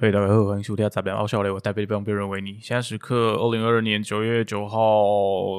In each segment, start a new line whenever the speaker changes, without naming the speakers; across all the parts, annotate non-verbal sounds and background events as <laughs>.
嘿，大家好，欢迎收听《杂边傲笑雷》，我代表不用别人为你。现在时刻二零二二年九月九号，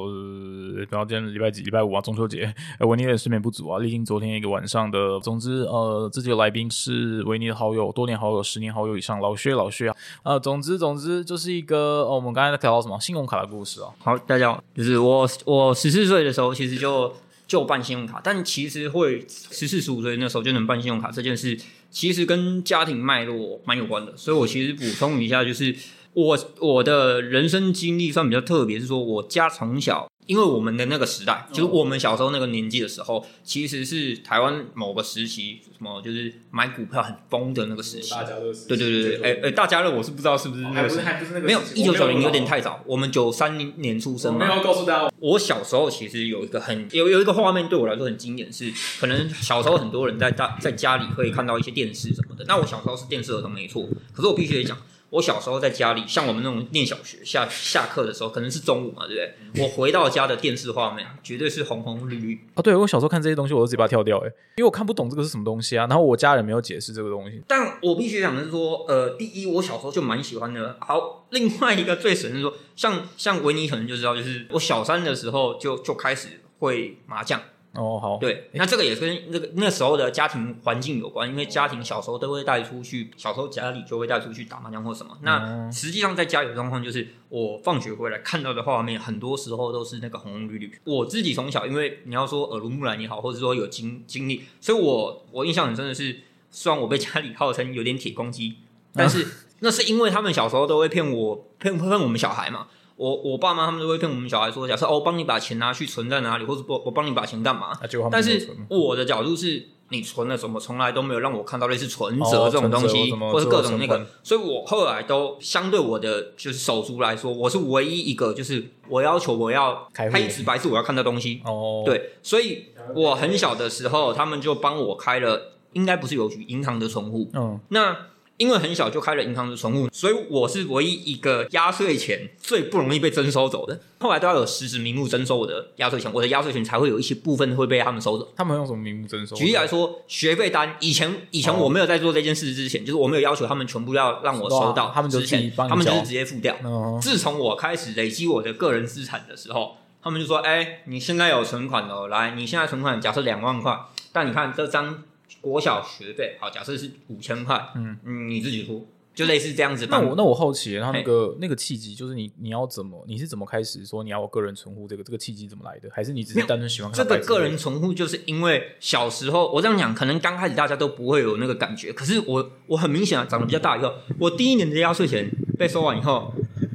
呃然后今天礼拜几？礼拜五啊，中秋节。呃，维尼的睡眠不足啊，历经昨天一个晚上的。总之，呃，自己的来宾是维尼的好友，多年好友，十年好友以上，老薛，老薛啊。呃，总之，总之就是一个，呃我们刚才在聊到什么信用卡的故事啊。
好，大家好，就是我我十四岁的时候，其实就就办信用卡，但其实会十四十五岁那时候就能办信用卡这件事，其实跟家庭脉络蛮有关的。所以我其实补充一下，就是我我的人生经历算比较特别，是说我家从小。因为我们的那个时代，就是我们小时候那个年纪的时候，其实是台湾某个时期，什么就是买股票很疯的那个时期。
大家乐
对对对对，哎哎，大家乐我是不知道是不是那
还不是那个
没有一九九零有点太早，我们九三年出生嘛
没有。告诉大家，
我小时候其实有一个很有有一个画面对我来说很经典，是可能小时候很多人在大在家里会看到一些电视什么的。那我小时候是电视儿童没错，可是我必须得讲，我小时候在家里，像我们那种念小学下下课的时候，可能是中午嘛，对不对？我回到家的电视画面绝对是红红绿绿，
哦，对我小时候看这些东西，我都直接把它跳掉，哎，因为我看不懂这个是什么东西啊。然后我家人没有解释这个东西。
但我必须讲的是说，呃，第一，我小时候就蛮喜欢的。好，另外一个最神是说，像像维尼可能就知道，就是我小三的时候就就开始会麻将。
哦，好，
对，那这个也跟那个那时候的家庭环境有关，因为家庭小时候都会带出去，小时候家里就会带出去打麻将或什么。那
嗯
实际上在家里的状况就是，我放学回来看到的画面，很多时候都是那个红红绿绿。我自己从小，因为你要说耳濡目染也好，或者说有经经历，所以我我印象很深的是，虽然我被家里号称有点铁公鸡，但是那是因为他们小时候都会骗我骗骗我们小孩嘛。我我爸妈他们都会跟我们小孩说，假设哦，我帮你把钱拿去存在哪里，或者我我帮你把钱干嘛？但是我的角度是，你存了什么，从来都没有让我看到类似存
哦
折这种东西，或是各种那个，所以我后来都相对我的就是手足来说，我是唯一一个就是我要求我要
开户
黑纸白字我要看到东西，
哦，，
对，所以我很小的时候，他们就帮我开了，应该不是邮局，银行的存户。
嗯，
那因为很小就开了银行的存户，所以我是唯一一个压岁钱最不容易被征收走的。后来都要有实质名目征收我的压岁钱，我的压岁钱才会有一些部分会被他们收走。
他们用什么名目征收？
举例来说，学费单以前以前
哦
我没有在做这件事之前，就是我没有要求他们全部要让我收到，
哇他们就
之他们就是直接付掉。
嗯，
自从我开始累积我的个人资产的时候，他们就说：“哎、你现在有存款了，来，你现在存款假设两万块，但你看这张国小学费，好，假设是五千块，
嗯
你自己出，就类似这样子。
那我那我好奇，然后那个那个契机就是你你要怎么你是怎么开始说你要有个人存户这个这个契机怎么来的？还是你只是单纯喜欢看
这个个人存户，就是因为小时候我这样讲，可能刚开始大家都不会有那个感觉，可是我我很明显啊，长得比较大以后，我第一年的压岁钱被收完以后，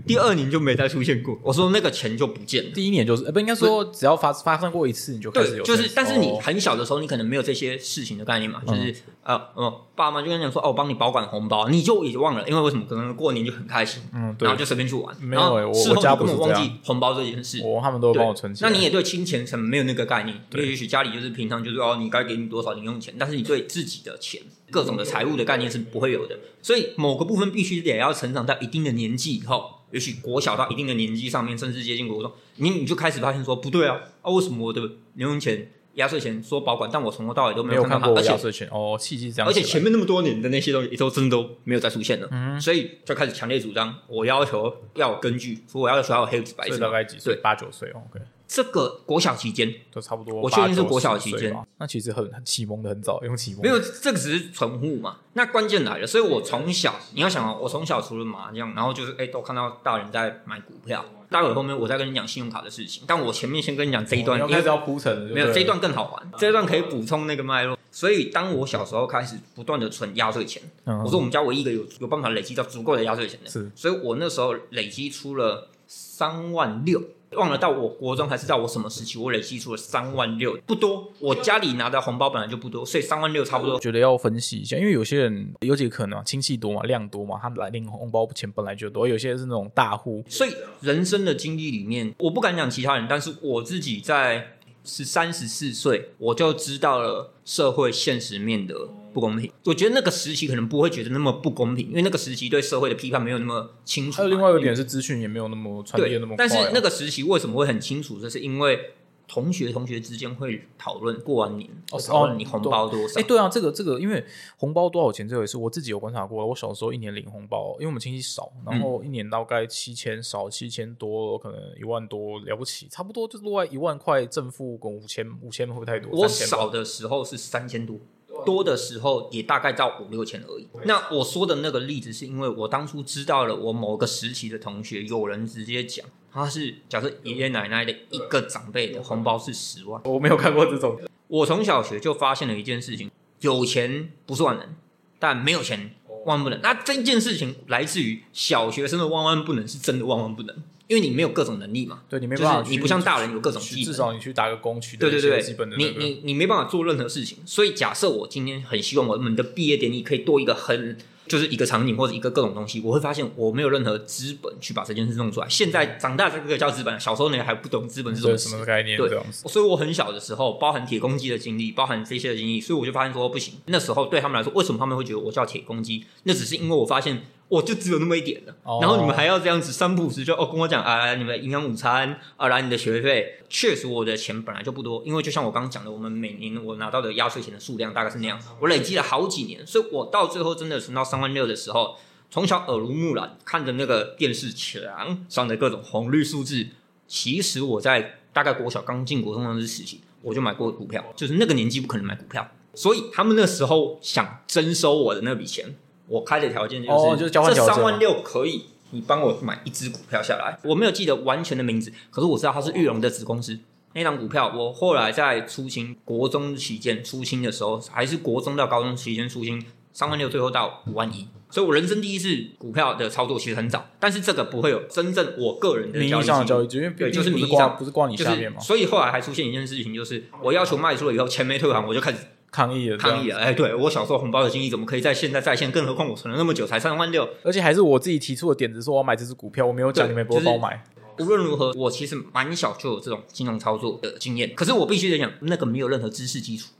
第二年就没再出现过。我说那个钱就不见了。
第一年就是呃不应该说只要发发生过一次你就开始，有
就是，但是你
哦
很小的时候，你可能没有这些事情的概念嘛，
嗯
就是呃，嗯，爸妈就跟你讲说，哦，我帮你保管红包，你就已经忘了，因为为什么？可能过年就很开心，
嗯对
然后就随便去玩，
没有我我
根本忘记红包这件事。
我他们都会帮我存起来。
那你也对金钱什么没有那个概念，因
对
为也许家里就是平常就是哦，你该给你多少零用钱，但是你对自己的钱、各种的财务的概念是不会有的，所以某个部分必须得要成长到一定的年纪以后，也许国小到一定的年纪上面，甚至接近国中，你你就开始发现说不对啊，啊为什么我的零用钱、压岁钱说保管，但我从头到尾都
没
有看到
压岁钱哦，契机是这样
而且前面那么多年的那些东西都真的都没有再出现了，
嗯
所以就开始强烈主张，我要求要有根据，说我要求要有黑纸白
所。大概几岁？八九岁哦，OK，
这个国小期间
都差不多。
我确定是国小期间，
那其实很很启蒙的很早，用启蒙
没有，这个只是存户嘛。那关键来了，所以我从小你要想啊，我从小除了麻将，然后就是哎，都看到大人在买股票。待会后面我再跟你讲信用卡的事情，但我前面先跟你讲这一段，
哦开始要铺陈，
没有这一
一
段更好玩，这一段可以补充那个脉络。所以当我小时候开始不断的存压岁钱，
嗯
我说我们家唯一一个有有办法累积到足够的压岁钱的，
是
所以我那时候累积出了三万六。忘了到我国中还是到我什么时期，我累积出了三万六，不多。我家里拿的红包本来就不多，所以三万六差不多
我觉得要分析一下，因为有些人有几个可能啊，亲戚多嘛，量多嘛，他们来领红包钱本来就多，有些是那种大户，
所以人生的经历里面，我不敢讲其他人，但是我自己在是三十四岁，我就知道了社会现实面的不公平。我觉得那个时期可能不会觉得那么不公平，因为那个时期对社会的批判没有那么清楚嘛。
还有另外一个点是资讯也没有那么传递那么，快、啊。
但是那个时期为什么会很清楚？这是因为同学同学之间会讨论过完年，
哦
讨论你红包多少
哎、。对啊，这个这个，因为红包多少钱这回事，我自己有观察过。我小时候一年领红包，因为我们亲戚少，然后一年大概七千少七千多，可能一万多了不起，差不多就是落在一万块正负跟五千五千会不会太多？
我少的时候是三千多，多的时候也大概到五六千而已。那我说的那个例子，是因为我当初知道了我某个时期的同学，有人直接讲，他是假设爷爷奶奶的一个长辈的红包是十万。
我没有看过这种，
我从小学就发现了一件事情：有钱不是万能，但没有钱万万不能。那这件事情来自于小学生的万万不能，是真的万万不能，因为你没有各种能力嘛。
对你没
就是
办法去，
你不像大人有各种技能
至少你去打个工，取得一些
对对对，
基本的、
你
那个
你你没办法做任何事情，所以假设我今天很希望我们的毕业典礼可以多一个很就是一个场景或者一个各种东西，我会发现我没有任何资本去把这件事弄出来。现在长大这个叫资本，小时候你还不懂资本是什么
什么概念
对。所以我很小的时候，包含铁公鸡的经历，包含这些的经历，所以我就发现说不行。那时候对他们来说，为什么他们会觉得我叫铁公鸡？那只是因为我发现我就只有那么一点了，
哦。
然后你们还要这样子三不五时就哦跟我讲啊，你们营养午餐啊，来你的学费。确实我的钱本来就不多，因为就像我刚刚讲的，我们每年我拿到的压岁钱的数量大概是那样，我累积了好几年，所以我到最后真的存到三万六的时候，从小耳濡目染，看着那个电视墙上的各种红绿数字，其实我在大概国小刚进国中的时期，我就买过股票，就是那个年纪不可能买股票，所以他们那时候想征收我的那笔钱，我开的条件就是，
哦就是交换
这三万六可以，你帮我买一只股票下来。我没有记得完全的名字，可是我知道它是玉龙的子公司。那张股票，我后来在出清国中期间出清的时候，还是国中到高中期间出清，三万六最后到五万一，所以我人生第一次股票的操作其实很早，但是这个不会有真正我个人的
名义
交易
交易，因为
对就是名义上
不是挂你
就是
下面嘛，
所以后来还出现一件事情，就是我要求卖出了以后，钱没退还，我就开始
抗议了，
抗议了。哎，对我小时候红包的经历怎么可以在现在在线？更何况我存了那么久才三万六。
而且还是我自己提出的点子，说我要买这只股票，我没有讲，
对
你们不会帮我买。
无论如何，我其实蛮小就有这种金融操作的经验。可是我必须得讲，那个没有任何知识基础，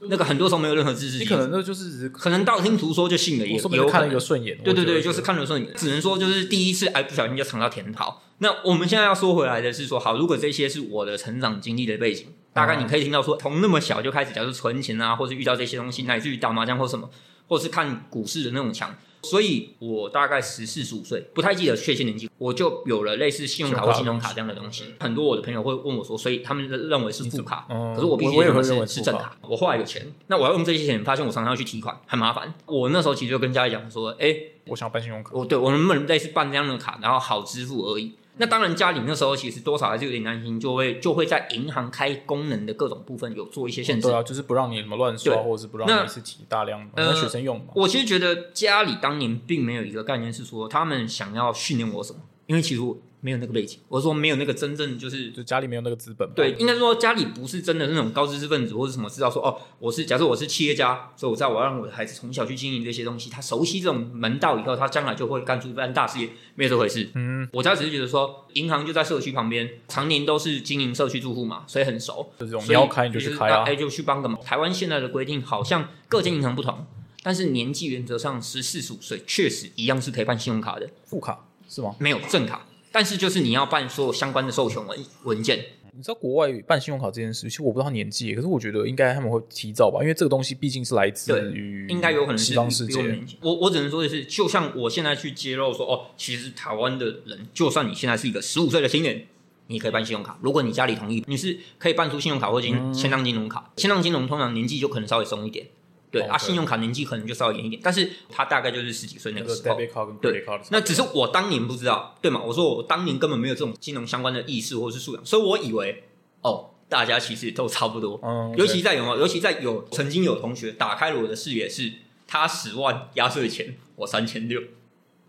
那个很多时候没有任何知识基础，
你可能那就是
可能道听途说就信了，也
我说不定看了一个顺眼。
对对对，就是看了顺眼，只能说就是第一次哎不小心就尝到甜头。那我们现在要说回来的是说，好，如果这些是我的成长经历的背景，大概你可以听到说，从那么小就开始，假如存钱啊，或是遇到这些东西，乃至于打麻将或什么，或是看股市的那种强。所以我大概十四十五岁，不太记得确切年纪，我就有了类似信用卡或信用卡这样的东西。很多我的朋友会问我说，所以他们认为是副卡，
嗯
可是我必须
我也会
认为
是
是是正卡。我后来有钱，那我要用这些钱，发现我常常要去提款，很麻烦。我那时候其实就跟家里讲说，哎、
我想要办信用卡，
我对我能不能类似办这样的卡，然后好支付而已。那当然，家里那时候其实多少还是有点担心，就会就会在银行开功能的各种部分有做一些限制。
对啊，就是不让你什么乱刷，或者是不让你是提大量的，
呃
那学生用嘛。
我其实觉得家里当年并没有一个概念是说他们想要训练我什么，因为其实我没有那个背景，我说没有那个真正就是
就家里没有那个资本。
对，应该说家里不是真的那种高知识分子或者什么，知道说哦，我是假设我是企业家，所以我知道我要让我的孩子从小去经营这些东西，他熟悉这种门道以后，他将来就会干出一番大事业，没有这回事。
嗯，
我家只是觉得说，银行就在社区旁边，常年都是经营社区住户嘛，所以很熟。
就这种要开你就去开啊
哎、。就去帮个忙。台湾现在的规定好像各间银行不同，但是年纪原则上十四十五岁，确实一样是可以办信用卡的，
副卡是吗？
没有正卡。但是就是你要办所有相关的授权文文件，
你知道国外办信用卡这件事，其实我不知道他年纪，可是我觉得应该他们会提早吧，因为这个东西毕竟是来自于
应该有可能是
西方世界。
我我我只能说的是，就像我现在去揭露说，哦，其实台湾的人，就算你现在是一个十五岁的青年，你可以办信用卡，如果你家里同意，你是可以办出信用卡或金
嗯
千张金融卡。千张金融通常年纪就可能稍微松一点，对、
哦
啊，信用卡年纪可能就稍微严一点，但是他大概就是十几岁那
那个
个时候。对那只是我当年不知道，对吗？我说我当年根本没有这种金融相关的意识或是素养，所以我以为哦，大家其实都差不多。
嗯，
尤其在有没有，尤其在有曾经有同学打开了我的视野是，他十万压岁钱，我三千六，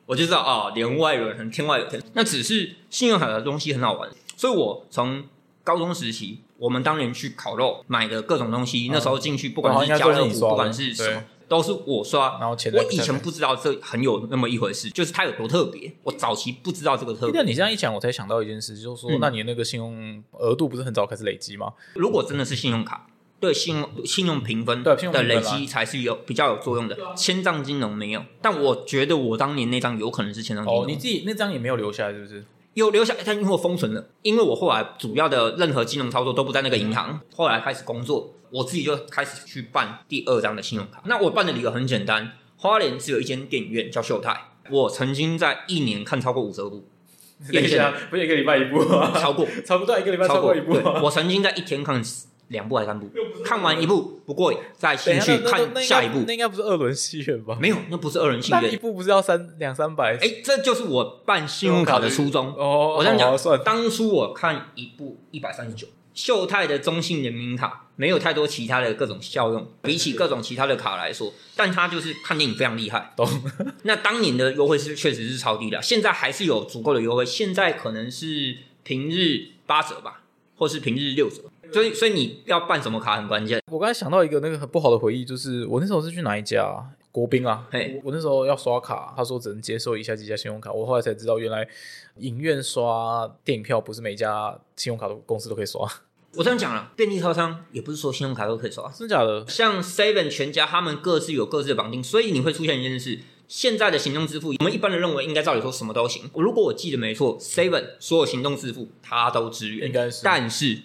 我就知道啊，连外有人，天外有天。那只是信用卡的东西很好玩，所以我从高中时期，我们当年去烤肉买的各种东西，那时候进去不管是家乐福，不管是什
对
么，都是我刷。
然后钱
我以前不知道这很有那么一回事，就是它有多特别。我早期不知道这个特别
那。你这样一讲，我才想到一件事，就是说，
嗯
那你那个信用额度不是很早开始累积吗？
如果真的是信用卡，对信用信用评分的累积才是有比较有作用的，千账金融没有。但我觉得我当年那张有可能是千账金
哦，
融，
你自己那张也没有留下来，是不是？
有留下，但因为我封存了，因为我后来主要的任何金融操作都不在那个银行，后来开始工作，我自己就开始去办第二张的信用卡。那我办的理由很简单，花莲只有一间电影院叫秀泰，我曾经在一年看超过五十部，<laughs>
等一下，不是一个礼拜一部啊？
超过，<laughs>
差不多一个礼拜
超
过一部。
我曾经在一天看两部还是三部，看完一部不过瘾，再继续看下一部
那。应该不是二轮戏院吧？
没有，<laughs> 那不是二轮戏
那一。部不是要三两三百？
哎，这就是我办信用卡的初衷。
哦，
我这样讲当初我看一部一百三十九，秀泰的中信人民卡没有太多其他的各种效用，比起各种其他的卡来说，但它就是看电影非常厉害。
懂。<laughs>
那当年的优惠是确实是超低的，现在还是有足够的优惠，现在可能是平日八折吧，或是平日六折。所以，所以你要办什么卡很关键。
我刚才想到一个那个很不好的回忆，就是我那时候是去哪一家啊国宾啊，
嘿
我我那时候要刷卡，他说只能接受以下几家信用卡，我后来才知道原来影院刷电影票不是每家信用卡的公司都可以刷，
我这样讲了，便利超商也不是说信用卡都可以刷，
真的假的？
像 Seven 全家他们各自有各自的绑定，所以你会出现一件事：现在的行动支付，我们一般人认为应该照理说什么都行。如果我记得没错，Seven 所有行动支付它都支援，
应该是
但是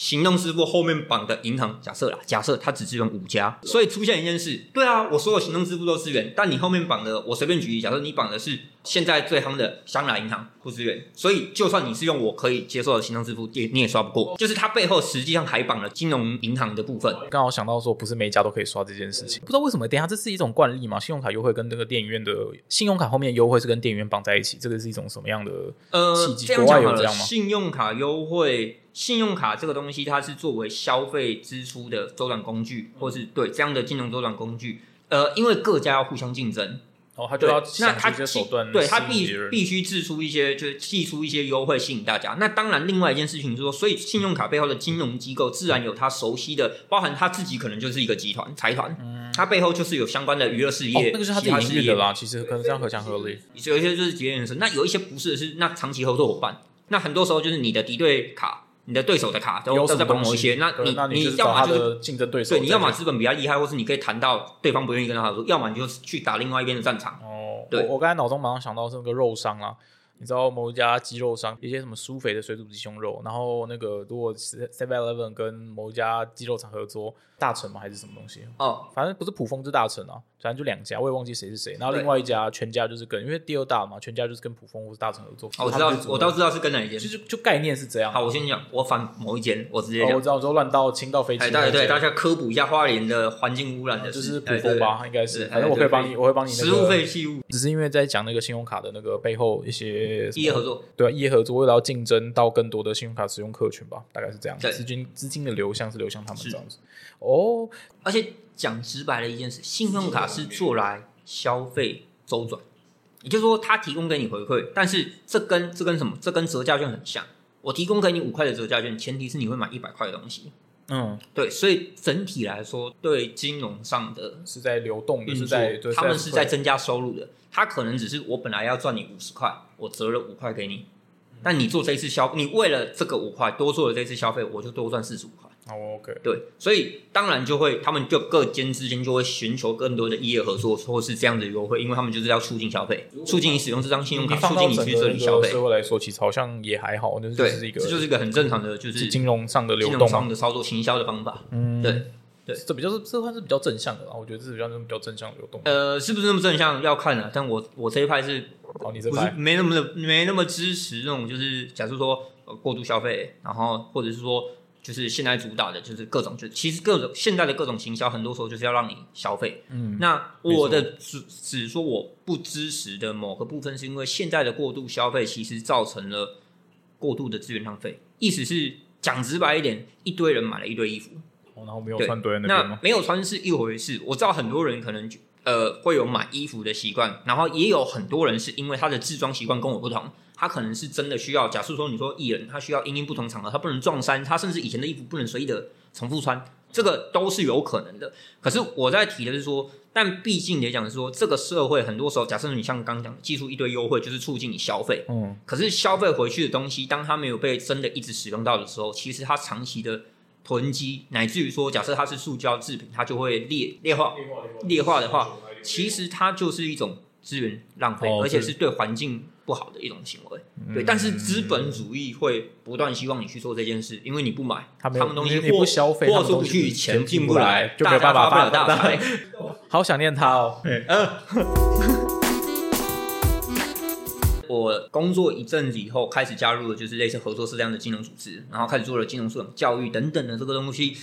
行动支付后面绑的银行，假设啦，假设它只支援五家，所以出现一件事，对啊，我所有行动支付都支援，但你后面绑的，我随便举例，假设你绑的是现在最夯的香港银行不支援，所以就算你是用我可以接受的行动支付，也你也刷不过，就是它背后实际上还绑了金融银行的部分。
刚好想到说，不是每一家都可以刷这件事情，不知道为什么。等一下，这是一种惯例嘛？信用卡优惠跟那个电影院的信用卡后面的优惠是跟电影院绑在一起，这个是一种什么样的？
呃
契，机
这样
国外
讲好了，
有这样吗
信用卡优惠，信用卡这个东西，它是作为消费支出的周转工具，或是对这样的金融周转工具。呃，因为各家要互相竞争，
哦，他就要，
那
想
他
手段，
对他必必须制出一些，就是寄出一些优惠吸引大家。那当然，另外一件事情是说，所以信用卡背后的金融机构自然有他熟悉的，包含他自己可能就是一个集团财团，它背后就是有相关的娱乐事业，，
那个是他自己
事业
营运的啦，其实可能这样合情合理。
有一些就是节约人生，那有一些不是是那长期合作伙伴，那很多时候就是你的敌对卡，你的对手的卡都
有什么
都在帮某一些，那你
那你
要么就是
竞争对手，
对，你要么资本比较厉害，或是你可以谈到对方不愿意跟他合作，要么你就去打另外一边的战场。
哦，
对。
我我刚才脑中马上想到是那个肉商啊，你知道某一家鸡肉商，一些什么苏肥的水煮鸡胸肉，然后那个如果 Seven Eleven 跟某一家鸡肉厂合作，大成吗还是什么东西？
哦，
反正不是普丰就是大成啊，反正就两家，我也忘记谁是谁。然后另外一家全家就是跟，因为第二大嘛，全家就是跟普丰或是大成合作。
哦我知道我倒知道是跟哪一间
就。是就概念是这样。
好，我先讲，我反某一间，我直接
哦，我
讲。
知道，我说乱到清到飞机
对对，大家科普一下花莲的环境污染的事，
就是普
哎
丰吧，应该是。反正我可以帮你，我会帮你那个
食物废弃物
只是因为在讲那个信用卡的那个背后一些
异业合作，
对啊，业合作为了要竞争到更多的信用卡使用客群吧，大概是这样。
对
资金资金的流向是流向他们
是
这样子。哦，
而且讲直白的一件事，信用卡是做来消费周转，也就是说，它提供给你回馈，但是这跟这跟什么？这跟折价券很像。我提供给你五块的折价券，前提是你会买一百块的东西。
嗯，
对，所以整体来说，对金融上的
是在流动的，是在对，
他们是在增加收入的。他可能只是我本来要赚你五十块，我折了五块给你，但你做这一次消，你为了这个五块多做了这次消费，我就多赚四十五块。
哦，OK，
对，所以当然就会，他们就各间之间就会寻求更多的业业合作，或是这样的优惠，因为他们就是要促进消费，促进你使用这张信用卡，促进你去这里消费。
个社会来说，其实好像也还好，就是
对，
是一个
这就是一个很正常的，就是
是金融上的流
金融
动。
上的操作、行销的方法。
嗯，
对，对
这比较是这算是比较正向的啦，我觉得这是比较比较正向的流动。
呃，是不是那么正向要看啊？但我我这一派是
哦，你这
不是
派
没那么的没那么支持那种，就是假设说呃过度消费，然后或者是说就是现在主打的就是各种，就其实各种现在的各种行销，很多时候就是要让你消费。
嗯，
那我的只只说我不支持的某个部分，是因为现在的过度消费其实造成了过度的资源浪费。意思是讲直白一点，一堆人买了一堆衣服，
哦然后没有穿堆在那？
没有穿是一回事，我知道很多人可能呃会有买衣服的习惯，然后也有很多人是因为他的制装习惯跟我不同，他可能是真的需要，假设说你说艺人，他需要因应不同场合，他不能撞衫，他甚至以前的衣服不能随意的重复穿，这个都是有可能的。可是我在提的是说，但毕竟也讲是说，这个社会很多时候，假设你像刚刚讲的，寄出一堆优惠，就是促进你消费，
嗯，
可是消费回去的东西，当它没有被真的一直使用到的时候，其实它长期的囤积，乃至于说，假设它是塑胶制品，它就会裂裂化。裂化的话，其实它就是一种资源浪费，
哦
而且是对环境不好的一种行为。对，但是资本主义会不断希望你去做这件事，因为你不买，
他
们东西
你你不
货
消费他们
货出不去，
钱
钱进不
来就没有办法
发了大财。<laughs>
好想念他哦。<laughs>
我工作一阵子以后，开始加入了就是类似合作社这样的金融组织，然后开始做了金融素养教育等等的这个东西，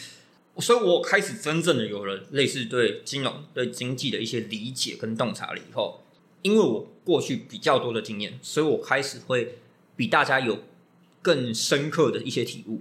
所以我开始真正的有了类似对金融、对经济的一些理解跟洞察了以后，因为我过去比较多的经验，所以我开始会比大家有更深刻的一些体悟。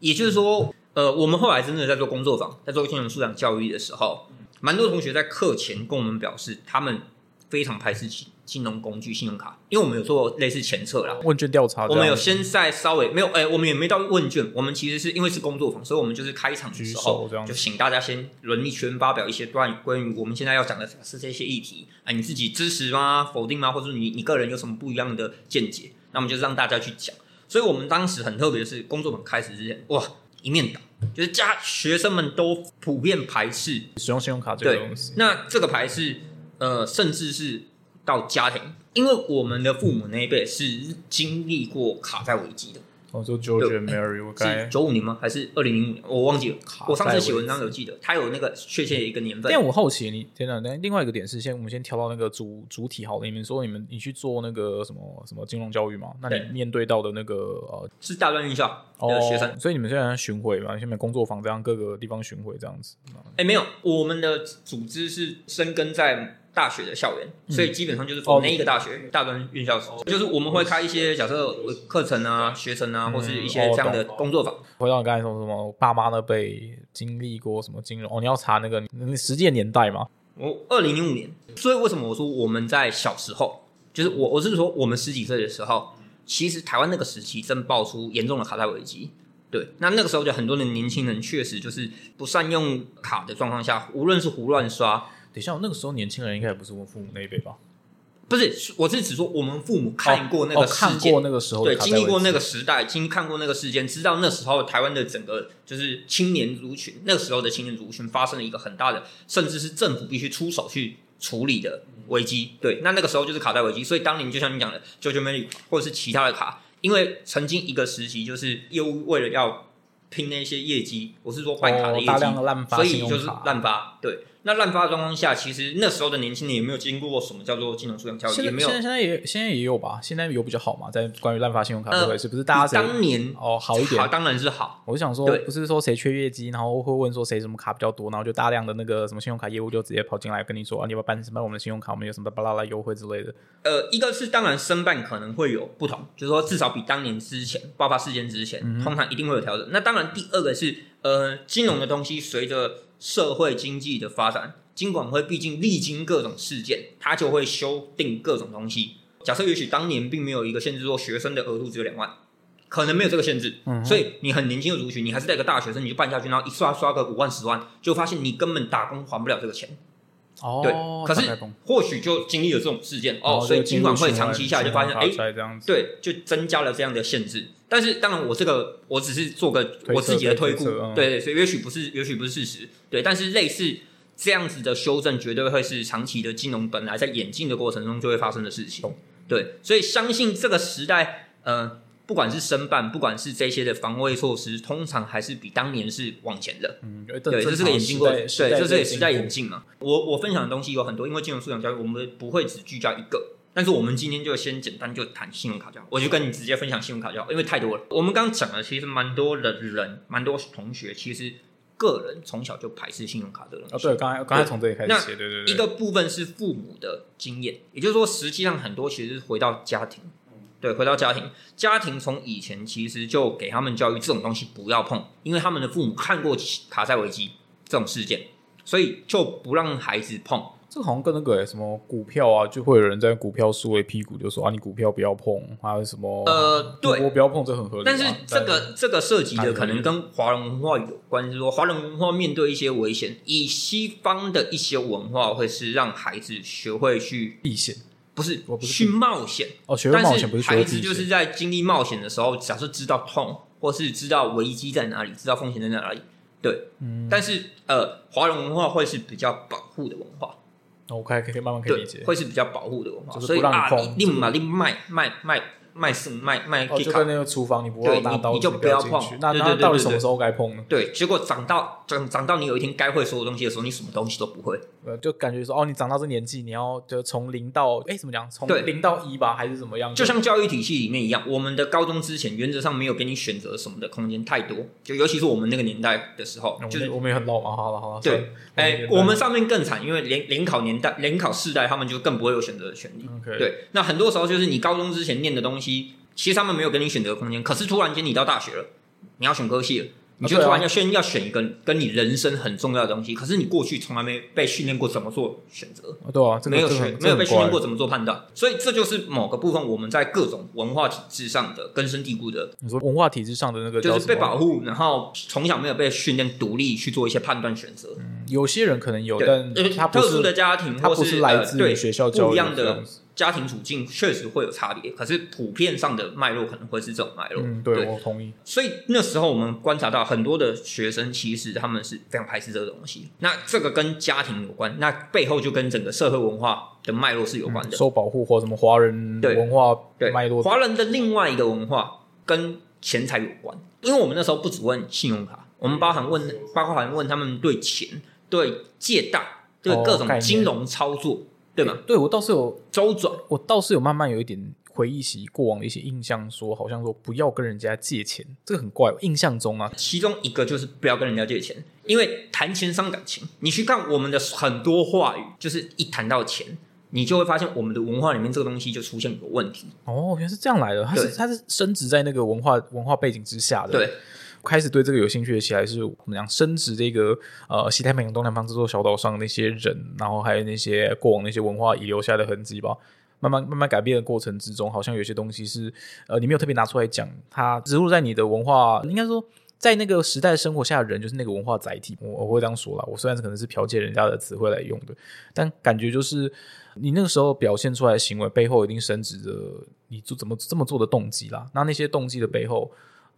也就是说，呃，我们后来真的在做工作坊，在做金融素养教育的时候，蛮多同学在课前跟我们表示，他们非常排斥金金融工具、信用卡，因为我们有做类似前测啦。
问卷调查，
我们有先在稍微没有，哎、我们也没到问卷，我们其实是因为是工作坊，所以我们就是开场的时候就请大家先轮一圈发表一些关于关于我们现在要讲的是这些议题，啊，你自己支持吗？否定吗？或者你你个人有什么不一样的见解？那我们就让大家去讲。所以我们当时很特别的是，工作坊开始之前，哇，一面倒，就是家学生们都普遍排斥
使用信用卡这个东西，，
那这个排斥，呃，甚至是到家庭，因为我们的父母那一辈是经历过卡债危机的，
哦，就 George and Mary，我
是
该。
九五年吗？还是二零零五年？我忘记了
卡。
我上次写文章有记得，他有那个确切的一个年份
但。我好奇你，等等，等，另外一个点是，先我们先跳到那个主主体好了。你们说你们你去做那个什么什么金融教育嘛？那你面对到的那个呃
是大专院校的学生。
哦，所以你们现在在巡回嘛？现在工作坊这样各个地方巡回这样子。
哎、没有，我们的组织是深根在大学的校园，所以基本上就是
哦
否那一个大学、大专院校，就是我们会开一些假设课程啊、学程啊，或是一些这样的工作坊。
回到你刚才说什么，爸妈那辈经历过什么金融？哦，你要查那个你实际的年代吗？
我二零零五年，所以为什么我说我们在小时候，就是我我是说我们十几岁的时候，其实台湾那个时期正爆出严重的卡债危机。对，那那个时候就很多的年轻人确实就是不善用卡的状况下，无论是胡乱刷，
等一下，那个时候年轻人应该也不是我父母那一辈吧？
不是，我是指说我们父母看过那
哦
个事件，
看过那个时候
对，经历过那个时代，经看过那个事件，知道那时候台湾的整个就是青年族群，那个时候的青年族群发生了一个很大的，甚至是政府必须出手去处理的危机。对，那那个时候就是卡债危机，所以当年就像你讲的 JoJo m a y 或者是其他的卡，因为曾经一个时期就是业务为了要拼那些业绩，我是说办卡的业绩，所以就是。滥发。对，那滥发的状况下，其实那时候的年轻人也没有经过什么叫做金融素养教育，也没有
现在现在也现在也有吧？现在有比较好嘛？在关于滥发信用卡
呃
这回事，不是大家谁
当年
哦好一点
好，当然是好。
我就想说，不是说谁缺业绩，然后会问说谁什么卡比较多，然后就大量的那个什么信用卡业务就直接跑进来跟你说啊，你要办办我们的信用卡，我们有什么巴拉拉优惠之类的。
呃，一个是当然申办可能会有不同，就是说至少比当年之前爆发事件之前，通常一定会有调整。那当然，第二个是呃，金融的东西随着社会经济的发展，金管会毕竟历经各种事件，它就会修订各种东西。假设也许当年并没有一个限制，说学生的额度只有两万，可能没有这个限制，所以你很年轻的族群，你还是在一个大学生，你就办下去，然后一刷刷个五万十万，就发现你根本打工还不了这个钱。
哦，
对，可是或许就经历了这种事件哦，所以金管会长期下来就发现，哎对，就增加了这样的限制。但是当然，我这个我只是做个我自己的推估对对，所以也许不是，也许不是事实，对。但是类似这样子的修正，绝对会是长期的金融本来在演进的过程中就会发生的事情
懂。
对，所以相信这个时代，呃，不管是申办，不管是这些的防卫措施，通常还是比当年是往前的。
嗯，
对，这是个演进过程，对，这是个时代演
进。
嘛。我我分享的东西有很多，因为金融素养教育，我们不会只聚焦一个。但是我们今天就先简单就谈信用卡教育，我就跟你直接分享信用卡教育，因为太多了。我们刚刚讲了其实蛮多的人，蛮多同学其实个人从小就排斥信用卡的人。
哦，对，刚才刚才从这里开始写，对对对，
一个部分是父母的经验，也就是说，实际上很多其实是回到家庭，对，回到家庭，家庭从以前其实就给他们教育这种东西不要碰，因为他们的父母看过卡塞危机这种事件，所以就不让孩子碰。
这个好像跟那个、欸、什么股票啊，就会有人在股票输了一屁股，就说啊，你股票不要碰，还有什么
呃，对，
我不要碰，这很合理嘛。
但是这个这个涉及的可能跟华人文化有关，就是说华人文化面对一些危险，以西方的一些文化会是让孩子学会去
避险
不是
我不是
去冒险，
哦，学会冒
但
险不是学
孩子。就是在经历冒险的时候，假设知道痛，或是知道危机在哪里，知道风险在哪里，对，
嗯，
但是呃，华人文化会是比较保护的文化，
我可以可以慢慢可以理
对
解，，
会是比较保护的文化。
就是
所以啊，
不让你碰
你你嘛，你卖卖卖卖是卖卖
就跟那个厨房，你不要
对你你就不要碰
那
对
那到底什么时候该碰呢？
对，结果长到长长到你有一天该会所有东西的时候，你什么东西都不会。
呃，就感觉说，哦，你长到这年纪，你要就从零到，哎，怎么讲？从
对
零到一吧，还是怎么样？
就像教育体系里面一样，我们的高中之前原则上没有给你选择什么的空间太多，就尤其是我们那个年代的时候就是
我们也很老嘛，好了好了，
对哎、我们上面更惨，因为联联考年代、联考世代，他们就更不会有选择的权利。对，那很多时候就是你高中之前念的东西，其实他们没有给你选择空间，可是突然间你到大学了，你要选科系了。你就突然要选要选一个跟你人生很重要的东西，可是你过去从来没被训练过怎么做选择，
哦对啊，这个
没有没有被训练过怎么做判断，所以这就是某个部分我们在各种文化体制上的根深蒂固的，
你说文化体制上的那个
就是被保护，然后从小没有被训练独立去做一些判断选择。
有些人可能有，
对，
但
特殊的家庭
他不
或是
是来自学校教育
不一样的家庭处境，确实会有差别。可是普遍上的脉络可能会是这种脉络。
嗯，对我同意。
所以那时候我们观察到很多的学生，其实他们是非常排斥这个东西。那这个跟家庭有关，那背后就跟整个社会文化的脉络是有关的。
受保护或什么华人文化
对
脉络，
华人的另外一个文化跟钱财有关，因为我们那时候不只问信用卡，我们包含问，包含问他们对钱、对借贷、对
哦
各种金融操作，对吗？
对我倒是有，
周转，
我倒是有慢慢有一点回忆起过往的一些印象，说好像说不要跟人家借钱，这个很怪。印象中啊，
其中一个就是不要跟人家借钱，因为谈钱伤感情。你去看我们的很多话语，就是一谈到钱，你就会发现我们的文化里面这个东西就出现有问题。
哦，原来是这样来的，它是它是升值在那个文化文化背景之下的。
对，
开始对这个有兴趣的起来，是我们讲升值这个呃西太平洋东南方这座小岛上那些人，然后还有那些过往那些文化遗留下的痕迹吧。慢慢慢慢改变的过程之中，好像有些东西是呃你没有特别拿出来讲，它植入在你的文化，应该说在那个时代生活下的人，就是那个文化载体。我我会这样说啦，我虽然可能是剽窃人家的词汇来用的，但感觉就是你那个时候表现出来的行为背后，一定升值着你做怎么这么做的动机啦。那那些动机的背后，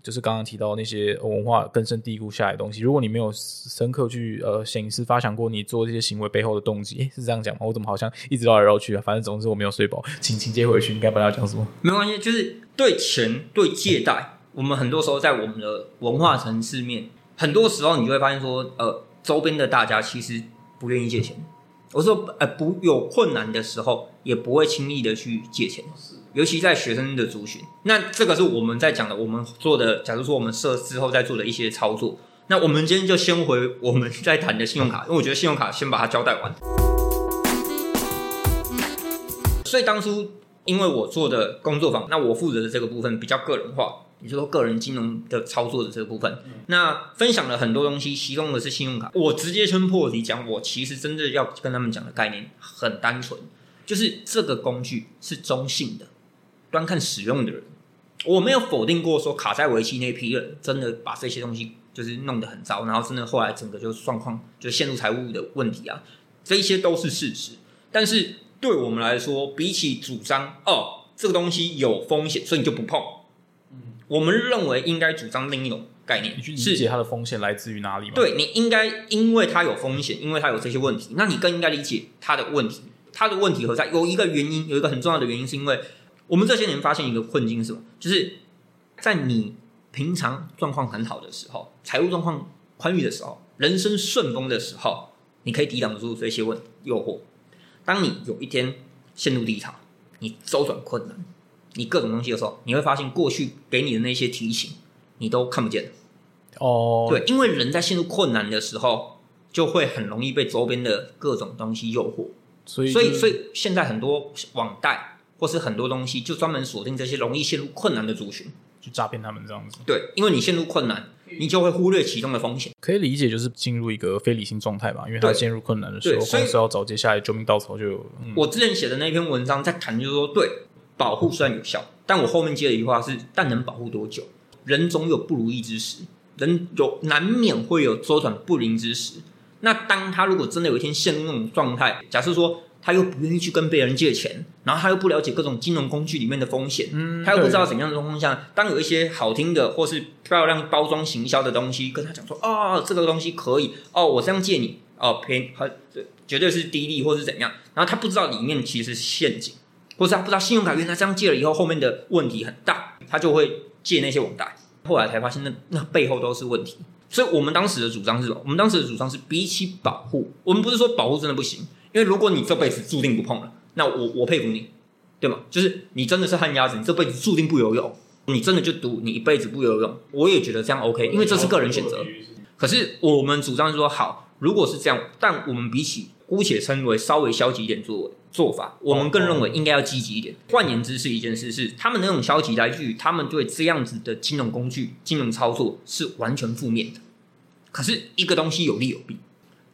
就是刚刚提到那些文化根深蒂固下来的东西。如果你没有深刻去呃醒思发想过你做这些行为背后的动机，诶，是这样讲吗？我怎么好像一直绕来绕去啊？反正总之我没有睡饱，请请接回去。你该不知道讲什么？
没关系，就是对钱、对借贷，我们很多时候在我们的文化层次面，很多时候你就会发现说，呃，周边的大家其实不愿意借钱。我说，呃，不有困难的时候，也不会轻易的去借钱，尤其在学生的族群。那这个是我们在讲的，我们做的，假如说我们设之后在做的一些操作。那我们今天就先回我们在谈的信用卡，因为我觉得信用卡先把它交代完。所以当初因为我做的工作坊，那我负责的这个部分比较个人化，也就是说个人金融的操作的这个部分。那分享了很多东西，其中的是信用卡。我直接先破题讲，我其实真正要跟他们讲的概念很单纯，就是这个工具是中性的，端看使用的人。我没有否定过说卡在危机那批人真的把这些东西就是弄得很糟，然后真的后来整个就状况就陷入财务的问题啊，这一些都是事实。但是对我们来说，比起主张哦这个东西有风险，所以你就不碰，嗯我们认为应该主张另一种概念
你去，理
是
解它的风险来自于哪里吗？，
对你应该因为它有风险，因为它有这些问题，那你更应该理解它的问题。它的问题何在？有一个原因，有一个很重要的原因，是因为我们这些年发现一个困境是什么？就是在你平常状况很好的时候，财务状况宽裕的时候，人生顺风的时候，你可以抵挡得住这些问诱惑。当你有一天陷入低潮，你周转困难，你各种东西的时候，你会发现过去给你的那些提醒，你都看不见了。
哦，
对，因为人在陷入困难的时候，就会很容易被周边的各种东西诱惑，
所以
所以所以现在很多网贷或是很多东西，就专门锁定这些容易陷入困难的族群。
去诈骗他们这样子，
对，因为你陷入困难，你就会忽略其中的风险。
可以理解，就是进入一个非理性状态吧，因为他
对
陷入困难的时候，公司要找接下来救命稻草就有，嗯，
我之前写的那篇文章在谈，就是说，对保护虽然有效，但我后面接了一句话是：但能保护多久？人总有不如意之时，人有难免会有周转不灵之时。那当他如果真的有一天陷入那种状态，假设说他又不愿意去跟别人借钱，然后他又不了解各种金融工具里面的风险，
嗯
他又不知道
对
怎样的状况下，当有一些好听的或是漂亮包装行销的东西跟他讲说，哦，这个东西可以，哦，我这样借你，哦便宜很绝对是低利或是怎样，然后他不知道里面其实是陷阱，或是他不知道信用卡原来这样借了以后后面的问题很大，他就会借那些网贷，后来才发现那那背后都是问题。所以我们当时的主张是什么？我们当时的主张是比起保护，我们不是说保护真的不行，因为如果你这辈子注定不碰了，那我我佩服你，对吗？就是你真的是旱鸭子，你这辈子注定不游泳，你真的就赌你一辈子不游泳，我也觉得这样 OK，因为这是个人选择。可是我们主张说好，如果是这样，但我们比起姑且称为稍微消极一点做做法，我们更认为应该要积极一点。换言之，是一件事是他们那种消极来自于他们对这样子的金融工具、金融操作是完全负面的。可是一个东西有利有弊，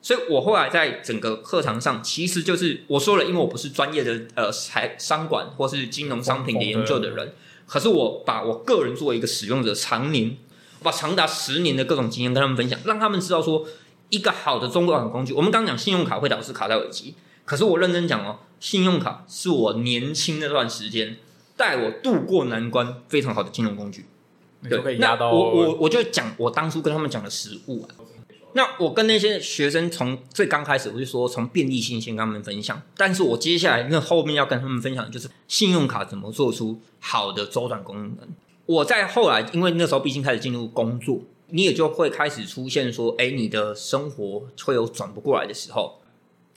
所以我后来在整个课堂上，其实就是我说了，因为我不是专业的呃财商管或是金融商品的研究的人，可是我把我个人作为一个使用者，常年我把长达十年的各种经验跟他们分享，让他们知道说一个好的中国款工具。我们刚讲信用卡会导致卡债危机，可是我认真讲哦，信用卡是我年轻那段时间带我渡过难关非常好的金融工具。对，那我我我就讲我当初跟他们讲的实物啊。那我跟那些学生从最刚开始我就说从便利性先跟他们分享，但是我接下来那后面要跟他们分享的就是信用卡怎么做出好的周转功能。我在后来因为那时候毕竟开始进入工作，你也就会开始出现说，哎，你的生活会有转不过来的时候。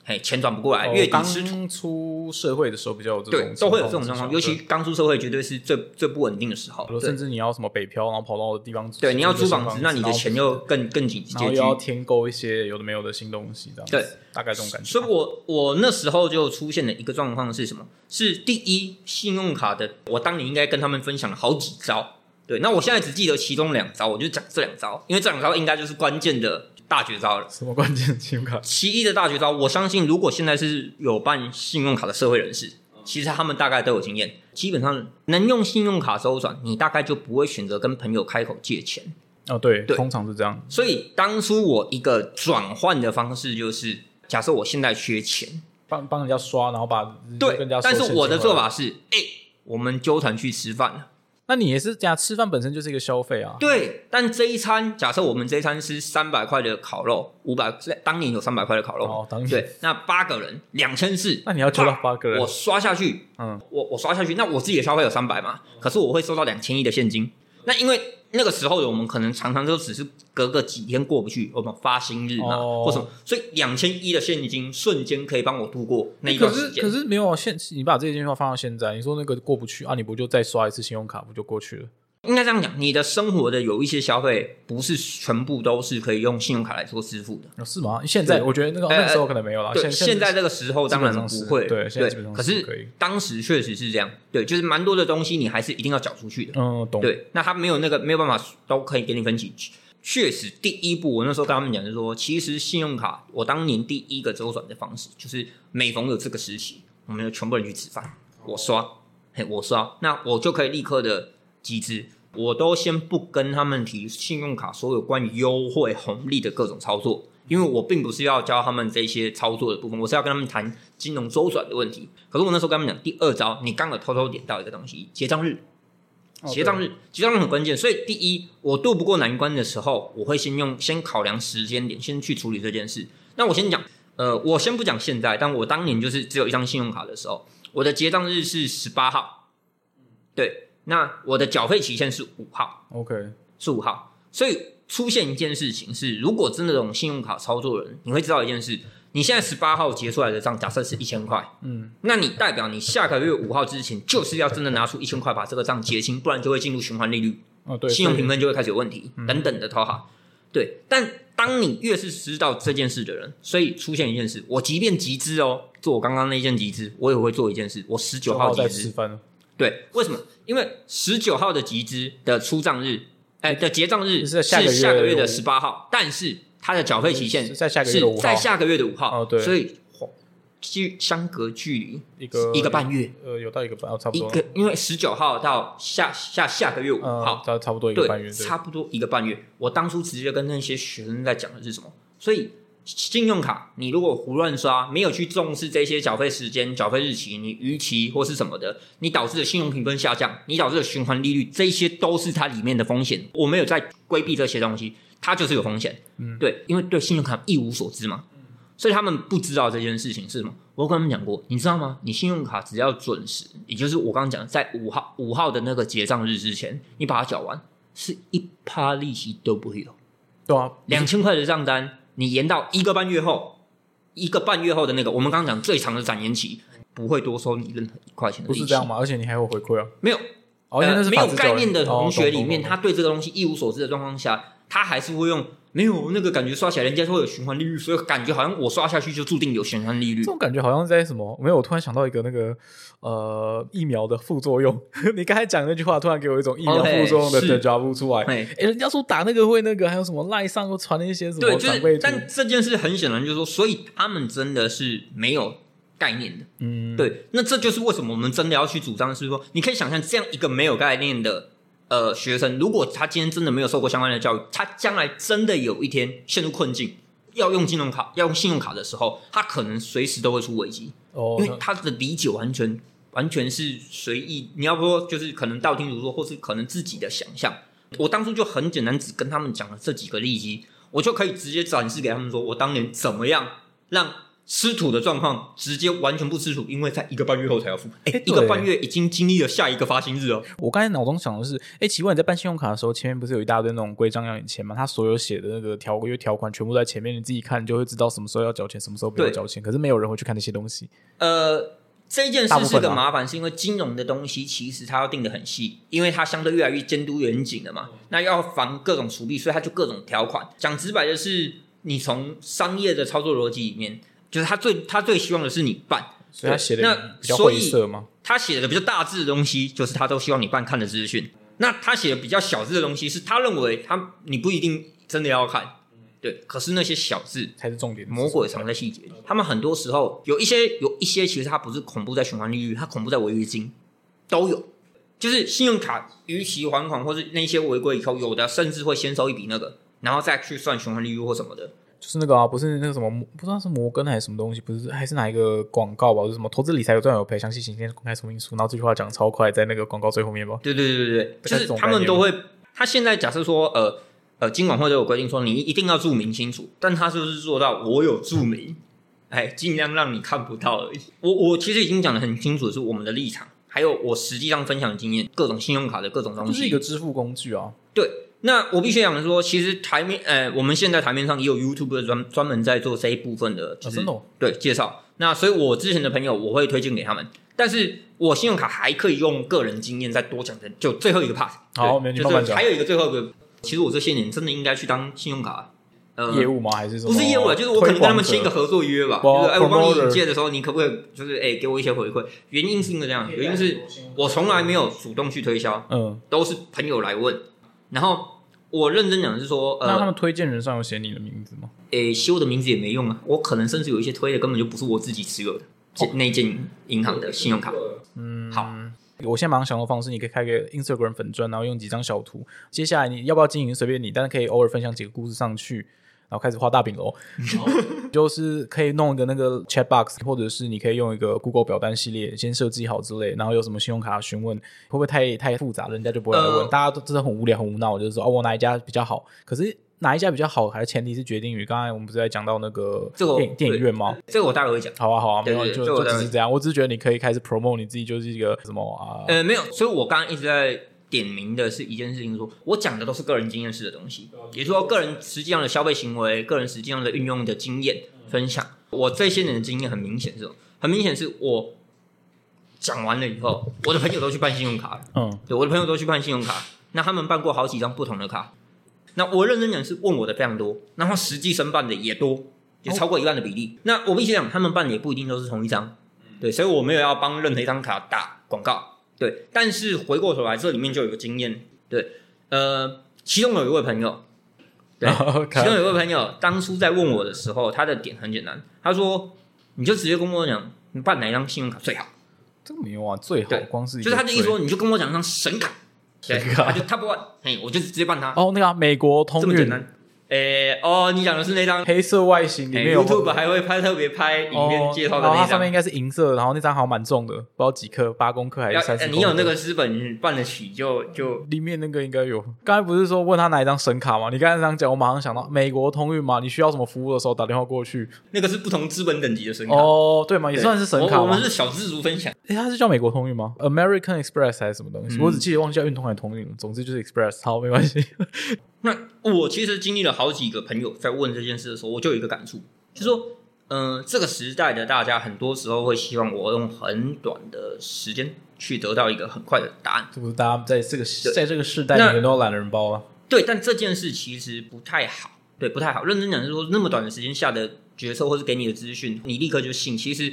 哎，钱转不过来，月底
刚出社会的时候比较有这种，
对，都会有这种状况。尤其刚出社会，绝对是最最不稳定的时候。
甚至你要什么北漂，然后跑到地方，
对，你要租房子，那你的钱又更更紧，
然后又要添购一些有的没有的新东西，这样
对，
大概这种感觉。
所以我我那时候就出现了一个状况是什么？是第一，信用卡的，我当年应该跟他们分享了好几招。对，那我现在只记得其中两招，我就讲这两招，因为这两招应该就是关键的。大绝招了，
什么关键信用卡？
其一的大绝招，我相信如果现在是有办信用卡的社会人士，其实他们大概都有经验。基本上能用信用卡周转，你大概就不会选择跟朋友开口借钱。
哦，对，通常是这样。
所以当初我一个转换的方式就是，假设我现在缺钱，
帮帮人家刷，然后把
对，但是我的做法是，哎，我们纠团去吃饭了。
那你也是讲吃饭本身就是一个消费啊？
对，但这一餐假设我们这一餐是三百块的烤肉，五百当年有三百块的烤肉
哦，当年
对，那八个人两千四，
那你要抽到八个人，
我刷下去，嗯，我我刷下去，那我自己的消费有三百嘛，可是我会收到两千亿的现金，那因为。那个时候的我们可能常常就只是隔个几天过不去，我们发薪日嘛，或什么，所以两千一的现金瞬间可以帮我度过那一段时
间。可是可是没有现，你把这件事放到现在，你说那个过不去啊，你不就再刷一次信用卡不就过去了？
应该这样讲，你的生活的有一些消费不是全部都是可以用信用卡来做支付的，
是吗？现在我觉得那个那时候可能没有了。
对，现在这个时候当然不会。
对，现在基本上
可是当时确实是这样。对，就是蛮多的东西你还是一定要缴出去的。
嗯，懂。
对，那他没有那个没有办法都可以给你分期。确实，第一步我那时候跟他们讲，就是说，其实信用卡我当年第一个周转的方式，就是每逢有这个时期，我们就全部人去吃饭，我刷，嘿，我刷，那我就可以立刻的集资。我都先不跟他们提信用卡所有关于优惠红利的各种操作，因为我并不是要教他们这些操作的部分，我是要跟他们谈金融周转的问题。可是我那时候跟他们讲，第二招，你刚好偷偷点到一个东西，结账日，结账日，结账日很关键。所以第一，我渡不过难关的时候，我会先用先考量时间点，先去处理这件事。那我先讲，呃，我先不讲现在，但我当年就是只有一张信用卡的时候，我的结账日是十八号，对。那我的缴费期限是五号
，OK，
是五号。所以出现一件事情是，如果真的种信用卡操作人，你会知道一件事：你现在十八号结出来的账，假设是一千块，嗯，那你代表你下个月五号之前就是要真的拿出一千块把这个账结清，不然就会进入循环利率，
哦，对，
信用评分就会开始有问题，等等的，讨好。对，但当你越是知道这件事的人，所以出现一件事，我即便集资哦，做我刚刚那件集资，我也会做一件事，我十九号集资。对，为什么？因为十九号的集资的出账日，哎，的结账日是下个月的十八号，但是它的缴费期限是
在下个月的五号，
在下个月的五号。
哦，对，
所以距相隔距离
一个
一个半月，
呃，有到一个半，差不多。
一个，因为十九号到下下下个月五号，
差差不多一个半月，
差不多一个半月。我当初直接跟那些学生在讲的是什么？所以。信用卡，你如果胡乱刷，没有去重视这些缴费时间、缴费日期，你逾期或是什么的，你导致的信用评分下降，你导致的循环利率，这些都是它里面的风险。我没有在规避这些东西，它就是有风险。嗯，对，因为对信用卡一无所知嘛，所以他们不知道这件事情是什么。我跟他们讲过，你知道吗？你信用卡只要准时，也就是我刚刚讲的，在五号五号的那个结账日之前，你把它缴完，是一趴利息都不会有。
对啊，
两千块的账单，你延到一个半月后，一个半月后的那个，我们刚刚讲最长的展延期，不会多收你任何一块钱的利息。
不是这样吗？而且你还有回馈啊。
没有，没有概念的同学里面，他对这个东西一无所知的状况下，他还是会用没有那个感觉刷起来，人家会有循环利率，所以感觉好像我刷下去就注定有循环利率
这。种感觉好像在什么？没有，我突然想到一个那个呃疫苗的副作用。你刚才讲那句话，突然给我一种疫苗副作用的 <laughs>
是
的 job 出来。
哎，
哎，人家说打那个会那个，还有什么赖上又传了一些什
对，就是？但这件事很显然就是说，所以他们真的是没有概念的。
嗯，
对，那这就是为什么我们真的要去主张，是说你可以想象这样一个没有概念的呃学生，如果他今天真的没有受过相关的教育，他将来真的有一天陷入困境，要用金融卡、要用信用卡的时候，他可能随时都会出危机，
哦，
因为他的理解完全完全是随意。你要说就是可能道听途说，或是可能自己的想象。我当初就很简单，只跟他们讲了这几个例机，我就可以直接展示给他们说，我当年怎么样让吃土的状况直接完全不吃土，因为在一个半月后才要付。哎、
对
一个半月已经经历了下一个发薪日哦。
我刚才脑中想的是，哎，奇怪，你在办信用卡的时候，前面不是有一大堆那种规章要你签吗？他所有写的那个条约条款全部在前面，你自己看你就会知道什么时候要缴钱，什么时候不要
对
缴钱。可是没有人会去看那些东西。
呃，这件事是个麻烦，是因为金融的东西其实它要定的很细，因为它相对越来越监督严谨了嘛。那要防各种除弊，所以它就各种条款。讲直白的是，你从商业的操作逻辑里面，就是他最他最希望的是你办，
所以他写的
那
比较
所以
晦涩吗？
他写的比较大致的东西，就是他都希望你办看的资讯。那他写的比较小字的东西，是他认为他你不一定真的要看，对。可是那些小字，
才是重点。
魔鬼藏在细节里。他们很多时候有一些有一些，其实它不是恐怖在循环利率，它恐怖在违约金，都有。就是信用卡逾期还款或是那些违规以后，有的甚至会先收一笔那个，然后再去算循环利率或什么的。
就是那个啊，不是那个什么，不知道是摩根还是什么东西，不是还是哪一个广告吧？就是什么投资理财有赚有赔，详细请见公开说明书。然后这句话讲得超快，在那个广告最后面吧。
对对对对对，就是他们都会。他现在假设说，呃呃，金管会都有规定说，你一定要注明清楚，但他是不是做到我有注明？哎，尽量让你看不到而已。我我其实已经讲的很清楚，的是我们的立场，还有我实际上分享的经验，各种信用卡的各种东西。
就是一个支付工具啊。
对，那我必须讲的说，其实台面，呃，我们现在台面上也有 YouTube 专专门在做这一部分的，就是、对介绍。那所以我之前的朋友我会推荐给他们，但是我信用卡还可以用个人经验再多讲的，就最后一个 part。
好
就是还有一个最后一个，其实我这些年真的应该去当信用卡。呃，
业务吗？还是什么？
不是业务啊，就是我可能跟他们签一个合作约吧，就是哎，我帮你引荐的时候，你可不可以就是哎给我一些回馈？原因是因为这样，原因是我从来没有主动去推销，
嗯，
都是朋友来问，然后我认真讲的是说，呃，
那他们推荐人上有写你的名字吗？
诶，写我的名字也没用啊，我可能甚至有一些推的根本就不是我自己持有的，这那间银行的信用卡。
嗯，
好。
我现在马上想到方式，你可以开个 Instagram 粉砖，然后用几张小图。接下来你要不要经营随便你，但是可以偶尔分享几个故事上去，然后开始画大饼喽。<laughs> 就是可以弄一个那个 chat box，或者是你可以用一个 Google 表单系列先设计好之类，然后有什么信用卡询问，会不会太太复杂，人家就不会来问。
呃
大家都真的很无聊很无脑，就是说哦，我哪一家比较好？可是哪一家比较好，还是前提是决定于刚才我们不是在讲到那个
这个
电电影院吗？
这个我待会会讲。
好啊，好啊，没有，就就只是这样。我只是觉得你可以开始 promote 你自己，就是一个什么啊？
呃，没有，所以我刚刚一直在点名的是一件事情说，我讲的都是个人经验式的东西，也就是说，个人实际上的消费行为，个人实际上的运用的经验分享。我这些年的经验很明显是？很明显是我讲完了以后，我的朋友都去办信用卡了。
嗯，
对，我的朋友都去办信用卡，那他们办过好几张不同的卡。那我认真讲是问我的非常多，然后实际申办的也多，也超过一半的比例。那我必须讲，他们办的也不一定都是同一张，对，所以我没有要帮任何一张卡打广告，对。但是回过头来，这里面就有个经验，对，呃，其中有一位朋友，对，其中有一位朋友当初在问我的时候，他的点很简单，他说你就直接跟我讲，你办哪一张信用卡最好。
这个没有啊，最好光是
就是他的意思说，你就跟我讲一张神卡，对，
神卡
他就 Top One，嘿，我就直接办他，
哦，那个啊美国通运
这么简单。诶、哦，你讲的是那张
黑色外形里面有
YouTube 还会拍特别拍影片介绍的那张
哦然后它上面。应该是银色，然后那张好像蛮重的，不知道几克，八公克还是三十。
呃你有那个资本办得起就就
里面那个应该有。刚才不是说问他哪一张神卡吗？你刚才这样讲，我马上想到美国通运嘛，你需要什么服务的时候打电话过去。
那个是不同资本等级的神卡。
哦，对嘛，也算是神卡嘛
我我们。是小资族分享。
诶，它是叫美国通运吗？American Express 还是什么东西？
嗯
我只记得忘记叫运通还是通运了。总之就是 Express。好，没关系。
那我其实经历了好几个朋友在问这件事的时候，我就有一个感触，就是说，嗯、这个时代的大家很多时候会希望我用很短的时间去得到一个很快的答案。
这不是大家在这个
对
在这个时代里面都要懒人包啊。
对，但这件事其实不太好，对，不太好。认真讲是说，那么短的时间下的决策或是给你的资讯，你立刻就信，其实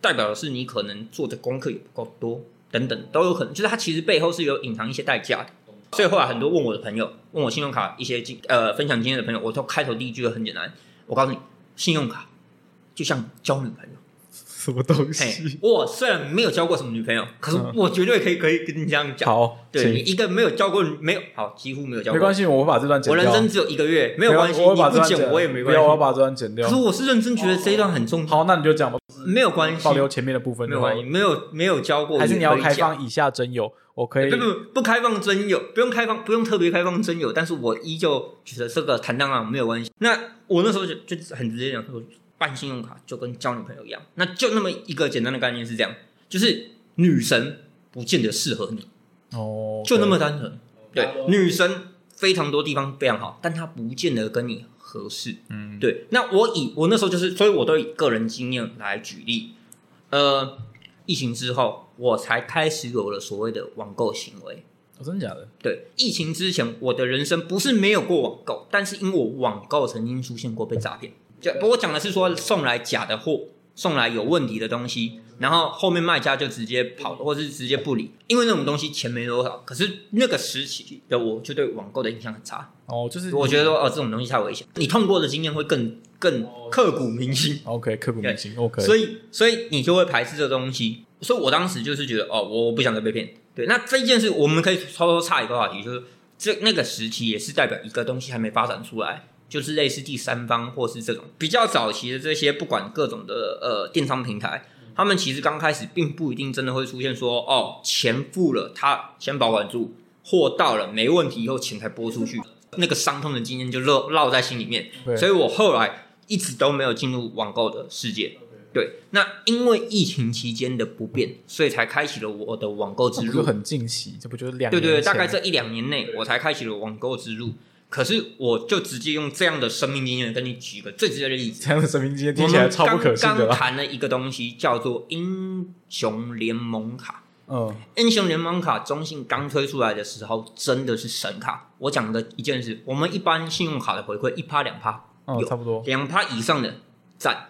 代表的是你可能做的功课也不够多，等等都有可能。就是它其实背后是有隐藏一些代价的。所以后来很多问我的朋友，问我信用卡一些经呃分享经验的朋友，我都开头第一句就很简单，我告诉你，信用卡就像交女朋友。
什么东西？，
我虽然没有交过什么女朋友，可是
嗯
我绝对可以可以跟你这样讲。
好，
对你一个没有交过没有好，几乎没有交过，
没关系，我会把这段剪掉。
我人生只有一个月，没有关系，
我会把
你不剪我也没关
不要，我要。把这段剪掉
可是。我是认真觉得这一段很重要，
好，那你就讲吧，
没有关系
保，留前面的部分
没有关系，。没有没有交过，
还是你要？开放以下真友？我可以
不不不开放真友，不用开放，不用特别开放真友，但是我依旧觉得这个坦荡荡没有关系。那我那时候就就很直接讲说，办信用卡就跟交女朋友一样，那就那么一个简单的概念是这样，就是女神不见得适合你。
哦，
就那么单纯。对，女神非常多地方非常好，但她不见得跟你合适。
嗯，
对，那我以我那时候就是，所以我都以个人经验来举例。呃，疫情之后，我才开始有了所谓的网购行为。
哦，真的假的？
对，疫情之前，我的人生不是没有过网购，但是因为我网购曾经出现过被诈骗。就不过讲的是说送来假的货，送来有问题的东西，然后后面卖家就直接跑了，或是直接不理，因为那种东西钱没多少。可是那个时期的我就对网购的印象很差，
哦，就是
我觉得说哦这种东西太危险，你痛过的经验会更更刻骨铭心。
OK，刻骨铭心。OK，
所以所以你就会排斥这东西。所以我当时就是觉得，哦，我不想再被骗。对，那这一件事我们可以稍稍岔一个话题，就是这那个时期也是代表一个东西还没发展出来，就是类似第三方或是这种比较早期的这些，不管各种的呃电商平台，他们其实刚开始并不一定真的会出现说，哦，钱付了，他先保管住，货到了没问题以后钱才拨出去，那个伤痛的经验就烙烙在心里面。所以我后来一直都没有进入网购的世界。对，那因为疫情期间的不便，所以才开启了我的网购之路。
很惊喜？这不就是两
对对对，大概这一两年内，我才开启了网购之路。可是，我就直接用这样的生命经验跟你举个最直接的例子。
这样的生命经验听起来超不可信
刚刚
的。
谈了一个东西，叫做英雄联盟卡。
嗯，
英雄联盟卡中信刚推出来的时候，真的是神卡。我讲的一件事，我们一般信用卡的回馈一趴两趴，
嗯，
有
差不多。
两趴以上的赚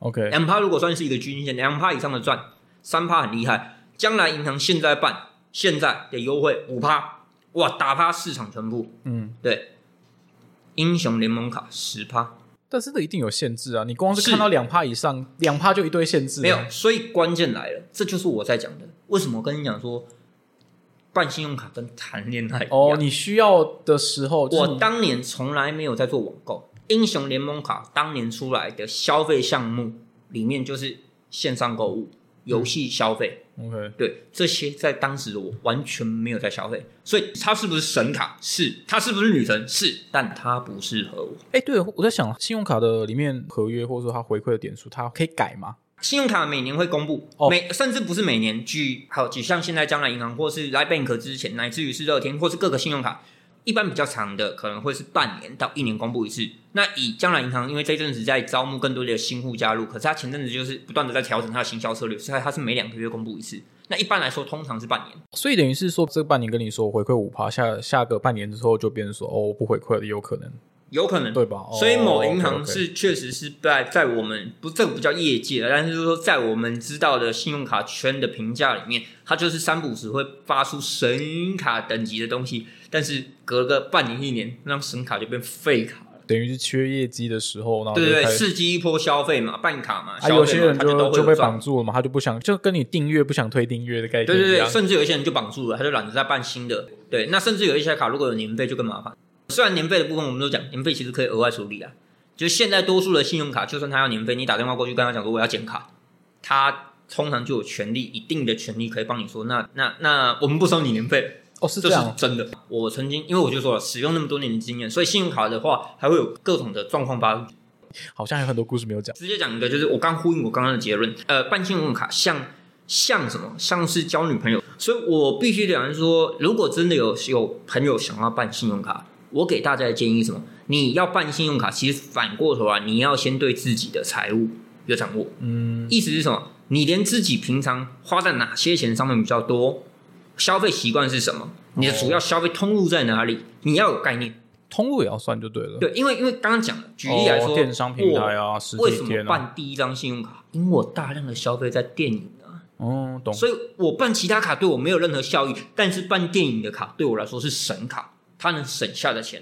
，OK，
两趴如果算是一个均线，两趴以上的赚，三趴很厉害。将来银行现在办，现在的优惠五趴，哇，打趴市场全部。
嗯，
对，英雄联盟卡十趴
但是这一定有限制啊！你光是
是
看到两趴以上，两趴就一堆限制。啊
没有，，所以关键来了，这就是我在讲的。为什么我跟你讲说，办信用卡跟谈恋爱？
哦，你需要的时候，
我当年从来没有在做网购。英雄联盟卡当年出来的消费项目里面，就是线上购物、游戏消费。
OK，
对这些，在当时的我完全没有在消费，所以它是不是神卡？是，它是不是女神？是，但它不适合我。
哎，对，我在想，信用卡的里面合约或者说它回馈的点数，它可以改吗？
信用卡每年会公布，
哦
每甚至不是每年，举好举像现在将来银行或是来 bank 之前，乃至于是乐天或是各个信用卡，一般比较长的可能会是半年到一年公布一次。那以江南银行，因为这阵子在招募更多的新户加入，可是它前阵子就是不断的在调整它的行销策略，所以它是每两个月公布一次。那一般来说，通常是半年。
所以等于是说，这半年跟你说回馈五趴，下下个半年之后就变成说，哦，不回馈了，也有可能，
有可能
对吧？哦
所以某银行是确实是在在我们不这个不叫业界的，但是就是说在我们知道的信用卡圈的评价里面，它就是三不时会发出神卡等级的东西，但是隔个半年一年，那张神卡就变废卡了。
等于是缺业绩的时候，然后
对对刺激一波消费嘛，办卡嘛，
啊，有些人
它就
就被绑住了嘛，他就不想，就跟你订阅不想退订阅的概念
对对对，甚至有一些人就绑住了，他就懒得再办新的。对，那甚至有一些卡如果有年费就更麻烦。虽然年费的部分我们都讲，年费其实可以额外处理啊。就是现在多数的信用卡，就算他要年费，你打电话过去跟他讲说我要减卡，他通常就有权利，一定的权利可以帮你说，那那那我们不收你年费，
哦，是
这
样，
真的。我曾经因为我就说了，使用那么多年的经验，所以信用卡的话还会有各种的状况发生。
好像有很多故事没有讲。
直接讲一个，就是我刚呼应我刚刚的结论，呃，办信用卡像像什么？像是交女朋友，所以我必须讲说，如果真的有有朋友想要办信用卡，我给大家的建议是什么？你要办信用卡，其实反过头来，你要先对自己的财务有掌握。
嗯，
意思是什么？你连自己平常花在哪些钱上面比较多，消费习惯是什么？你的主要消费通路在哪里？你要有概念。
通路也要算就对了。
对，因为因为刚刚讲了，举例来说，
哦电商平台啊，实
为什么办第一张信用卡？因为我大量的消费在电影啊，
哦，懂。
所以我办其他卡对我没有任何效益，但是办电影的卡对我来说是神卡，它能省下的钱，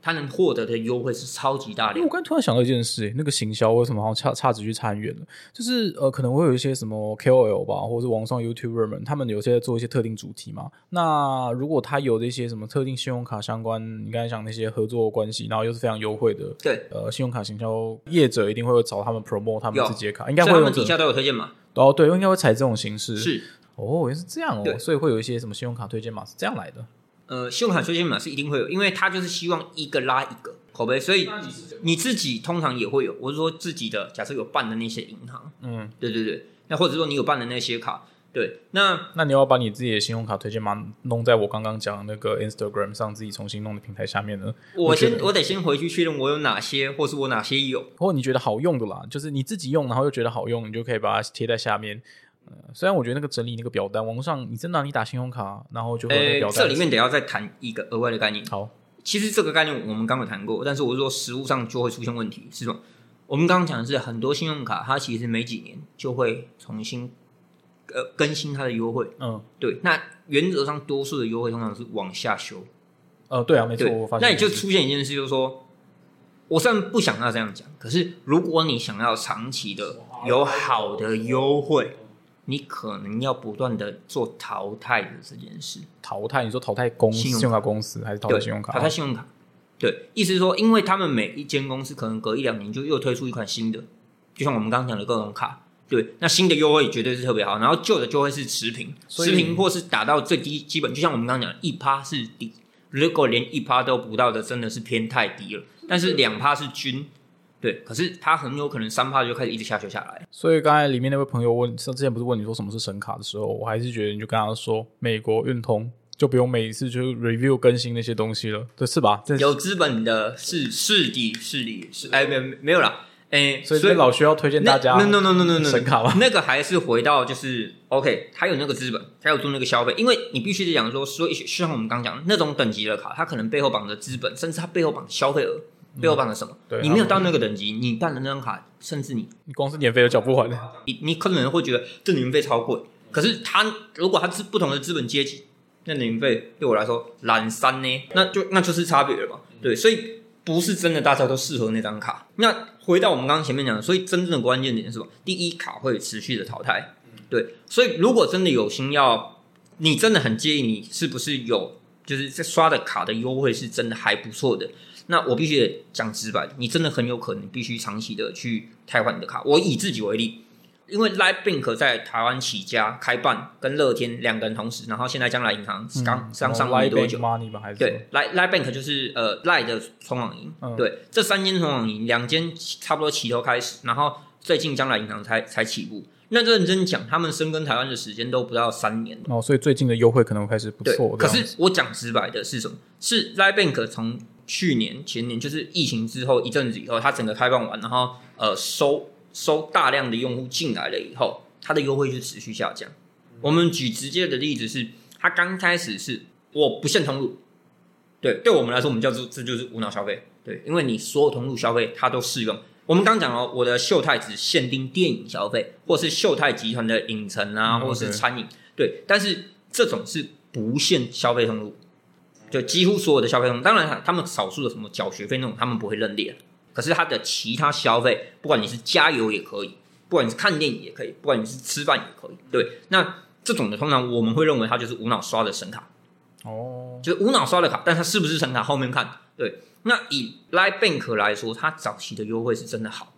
他能获得的优惠是超级大
的我。刚才突然想到一件事、欸，那个行销为什么好像差差值去差很远了？就是呃，可能会有一些什么 KOL 吧，或者是网上 YouTuber 们，他们有些在做一些特定主题嘛。那如果他有这些什么特定信用卡相关，你刚才讲那些合作关系，然后又是非常优惠的，
对，
呃，信用卡行销业者一定会找他们 promote 他们自己的卡，应该会用这
他们底下都有推荐嘛，
哦，对，应该会采这种形式。
是
哦，原来是这样哦，所以会有一些什么信用卡推荐码是这样来的。
呃，信用卡推荐码是一定会有，因为他就是希望一个拉一个口碑，所以你自己通常也会有。我是说自己的，假设有办的那些银行，
嗯，
对对对，那或者说你有办的那些卡，对，那
那你要把你自己的信用卡推荐码弄在我刚刚讲的那个 Instagram 上，自己重新弄的平台下面呢？
我先我得先回去确认我有哪些，或是我哪些有。
或你觉得好用的啦，就是你自己用，然后又觉得好用，你就可以把它贴在下面。呃，虽然我觉得那个整理那个表单，网上你真的啊、你打信用卡，然后就会表，单。
这里面得要再谈一个额外的概念。
好，
其实这个概念我们刚刚有谈过，但是我是说实物上就会出现问题，是什么？我们刚刚讲的是很多信用卡，它其实每几年就会重新呃更新它的优惠。
嗯，
对，那原则上多数的优惠通常是往下修。
呃，对啊，没错，我发，现
那也就出现一件事，就是说，我虽然不想要这样讲，可是如果你想要长期的有好的优惠，你可能要不断的做淘汰的这件事。
淘汰。你说淘汰公司
信用
卡公司还是淘汰，信用卡？
淘汰信用卡。对，意思是说，因为他们每一间公司可能隔一两年就又推出一款新的，就像我们刚刚讲的各种卡。对，那新的优惠绝对是特别好，然后旧的就会是持平，持平或是打到最低基本，就像我们刚刚讲的，一趴是底，如果连一趴都不到的，真的是偏太低了。但是两趴是均，对，可是它很有可能三趴就开始一直下修下来。
所以刚才里面那位朋友问，之前不是问你说什么是神卡的时候，我还是觉得你就跟他说美国运通，就不用每一次就 review 更新那些东西了，对，是吧？这
有资本的是是的，是的，是哎，没有没有啦，哎，
所以这老需要推荐大家
no no no no no no
神卡吗？
那个还是回到就是 OK，他有那个资本，他有做那个消费，因为你必须得讲说，所以就像我们刚讲的那种等级的卡，它可能背后绑着资本，甚至它背后绑着消费额，背后办了什么？
嗯对
你没有到那个等级，你办的那张卡，甚至你
你光是年费都缴不完。
你你可能会觉得这年费超贵，可是他如果他是不同的资本阶级，那年费对我来说懒三呢，那就那就是差别了嘛。对，所以不是真的大家都适合那张卡。那回到我们刚刚前面讲的，所以真正的关键点是什么？第一，卡会持续的淘汰。对，所以如果真的有心要，你真的很介意你是不是有，就是在刷的卡的优惠是真的还不错的，那我必须得讲直白，你真的很有可能必须长期的去汰换你的卡。我以自己为例，因为 Live Bank 在台湾起家开办，跟乐天两个人同时，然后现在将来银行刚刚上路没多久对，来 Line Bank 就是呃 Line 的存网银，
嗯
对，这三间存网银，两间差不多齐头开始，然后最近将来银行才才起步。那认真讲，他们深耕台湾的时间都不到三年，
哦，所以最近的优惠可能会开始不
对
错。。
可是我讲直白的是什么？是 Line Bank 从去年前年就是疫情之后一阵子以后，它整个开放完，然后呃收收大量的用户进来了以后，它的优惠就持续下降。我们举直接的例子是，它刚开始是我不限通路，对，对我们来说，我们叫做这就是无脑消费，对，因为你所有通路消费它都适用。我们刚讲了，我的秀泰只限定电影消费，或是秀泰集团的影城啊，
嗯
或是
OK
餐饮，对，但是这种是不限消费通路，就几乎所有的消费通路，当然他们少数的什么缴学费那种，他们不会认列，可是他的其他消费，不管你是加油也可以，不管你是看电影也可以，不管你是吃饭也可以，对，那这种的通常我们会认为它就是无脑刷的神卡，
哦，
就是无脑刷的卡，但它是不是神卡后面看。对，那以 Line Bank 来说，它早期的优惠是真的好，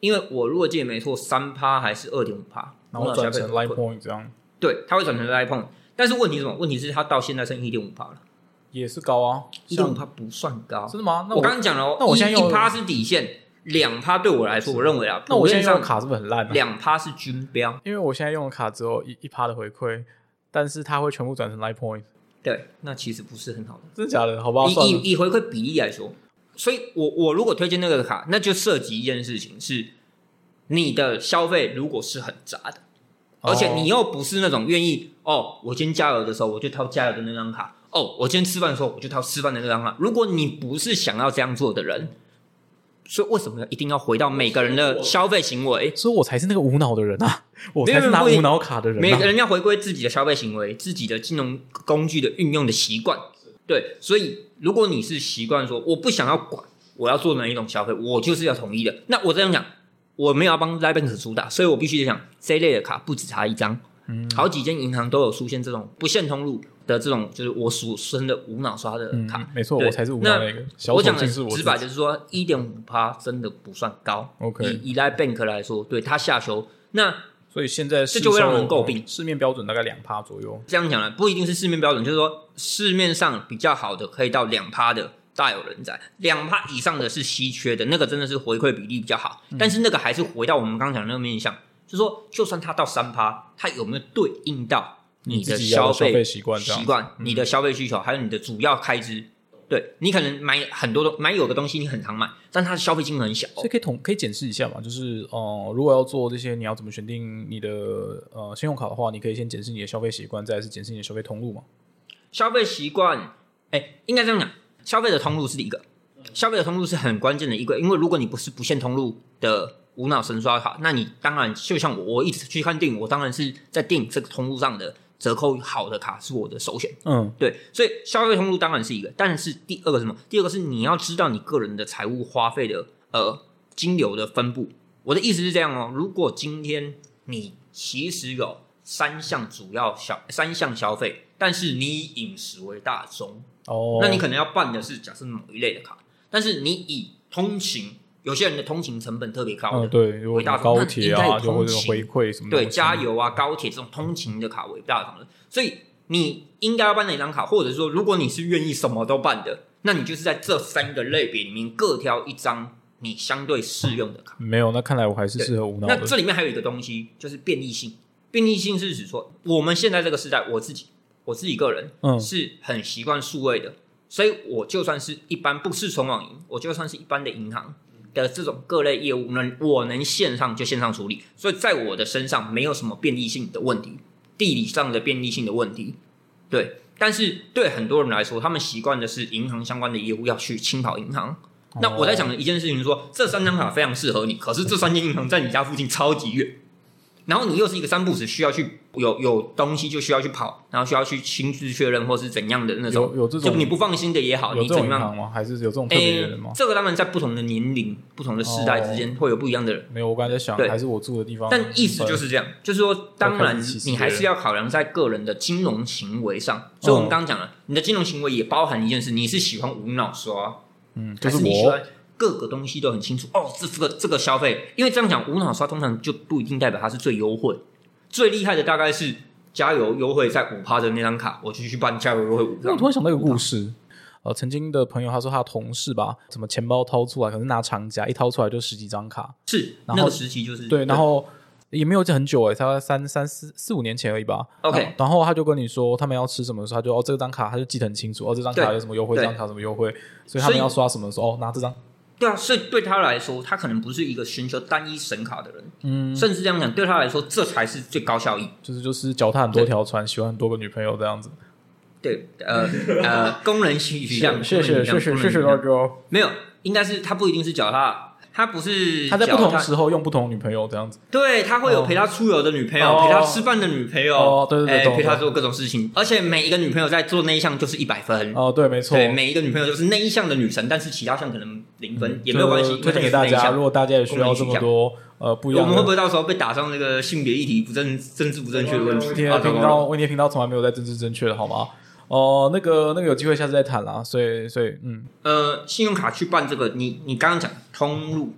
因为我如果记得没错，三趴还是二点五趴，
然后转成 Line Point 这样，
对，它会转成 Line Point，但是问题是什么？问题是它到现在剩一点五趴了，
也是高啊，
一点五趴不算高，
真的吗？那
我刚刚讲了哦，
那我现在用
一趴是底线，两趴对我来说，我认为啊，
那我现在用的卡是不是很烂、啊？
两趴是均标，
因为我现在用的卡只有一一趴的回馈，但是它会全部转成 Line Point，
对，那其实不是很好的。
真的假的？好不好，
以以以回馈比例来说，所以我我如果推荐那个卡，那就涉及一件事情是，你的消费如果是很杂的，而且你又不是那种愿意哦，我今天加油的时候我就掏加油的那张卡，哦，我今天吃饭的时候我就掏吃饭的那张卡。如果你不是想要这样做的人，所以为什么要一定要回到每个人的消费行为？
所以我才是那个无脑的人啊，我才是拿无脑卡的人、啊。
每个人要回归自己的消费行为，自己的金融工具的运用的习惯。对，所以如果你是习惯说我不想要管我要做哪一种消费，我就是要统一的。那我这样讲，我没有要帮 Libank 主打，所以我必须得讲这一类的卡不止差一张，
嗯
好几间银行都有出现这种不限通路的这种，就是我俗称的无脑刷的
嗯
卡。，
没错，我才是无脑那个。小
我讲的
是
直白就是说，一点五趴真的不算高。
OK
以以 Libank 来说，对它下修那。
所以现在
这就会让人诟病
市面标准大概两趴左右。
这样讲呢，不一定是市面标准，就是说市面上比较好的可以到两趴的大有人在，两趴以上的是稀缺的，那个真的是回馈比例比较好。
嗯
但是那个还是回到我们刚刚讲的那个面向，就是说，就算它到三趴，它有没有对应到你的
自己消
费
费习惯
习惯、你的消费需求，还有你的主要开支？对你可能买很多东买有的东西你很常买，但它的消费金额很小，
所以可以统可以检视一下嘛，就是呃，如果要做这些，你要怎么选定你的呃信用卡的话，你可以先检视你的消费习惯，再是检视你的消费通路嘛。
消费习惯，哎，应该这样讲，消费的通路是一个，消费的通路是很关键的一个，因为如果你不是不限通路的无脑神刷卡，那你当然就像我，我一直去看电影，我当然是在电影这个通路上的折扣好的卡是我的首选。
嗯，
对，所以消费通路当然是一个，但是第二个什么？第二个是你要知道你个人的财务花费的呃金流的分布。我的意思是这样哦，如果今天你其实有三项主要消三项消费，但是你以饮食为大宗，
哦，
那你可能要办的是假设某一类的卡，但是你以通勤，有些人的通勤成本特别高的，
嗯对，
伟大
高铁啊，
有
就会有
通勤
回馈什么
对，加油啊、高铁这种通勤的卡为大堂的，所以你应该要办哪张卡，或者说，如果你是愿意什么都办的，那你就是在这三个类别里面各挑一张你相对适用的卡。
没有，那看来我还是适合无脑。
那这里面还有一个东西，就是便利性。便利性是指说，我们现在这个时代，我自己我自己个人
嗯
是很习惯数位的，所以我就算是一般不是存网银，我就算是一般的银行的这种各类业务，能我能线上就线上处理，所以在我的身上没有什么便利性的问题，地理上的便利性的问题，对。但是对很多人来说，他们习惯的是银行相关的业务要去轻跑银行。那我在讲的一件事情是说，这三张卡非常适合你，可是这三间银行在你家附近超级远，然后你又是一个三步时需要去有有东西就需要去跑，然后需要去亲自确认或是怎样的那种，
有有这种
就你不放心的也好，你怎么样？
吗？还是有这种特别的人吗？
这个当然在不同的年龄、不同的世代之间会有不一样的人。
没有，我刚才在想，
对
还是我住的地方。
但意思就是这样，就是说，当然你还是要考量在个人的金融行为上。所以我们刚刚讲了，你的金融行为也包含一件事，你是喜欢无脑刷，
嗯，就
还
是我
是你喜欢各个东西都很清楚？哦，这这个这个消费，因为这样讲无脑刷通常就不一定代表它是最优惠，最厉害的大概是加油优惠在五趴的那张卡，我就去办加油优惠五
那我突然想到一个故事，呃，曾经的朋友他说他的同事吧，什么钱包掏出来，可能拿长夹一掏出来就十几张卡，
是
然后
那个时期就是
对，然后也没有很久诶，才三三四四五年前而已吧。
OK
然后他就跟你说他们要吃什么的时候，他就哦这张卡他就记得很清楚，哦这张卡有什么优惠，这
对
张卡有什么优惠，所以他们要刷什么的时候，哦拿这张，
对啊，所以对他来说，他可能不是一个寻求单一神卡的人，
嗯，
甚至这样讲，对他来说，这才是最高效益。
就是就是脚踏很多条船，喜欢很多个女朋友这样子。
对，呃呃，工人取向，<laughs>
谢谢谢谢谢谢大哥。
没有，应该是他不一定是脚踏，他不是
他在不同时候用不同女朋友这样子。
对他会有陪他出游的女朋友，
哦
陪他吃饭的女朋友，
哦对对对
陪他做各种事情，而且每一个女朋友在做那一项就是一百分。
哦，对，没错。
对，每一个女朋友就是那一项的女神，但是其他项可能零分、
嗯
也没有关系，
推荐给大家。如果大家也需要这么多呃不一样，
我们会不会到时候被打上那个性别议题不正、政治不正确的问题？
问题
啊
的频道，问题的频道从来没有在政治正确的好吗？哦，那个那个有机会下次再谈啦。所以所以嗯，
呃，信用卡去办这个，你你刚刚讲通路，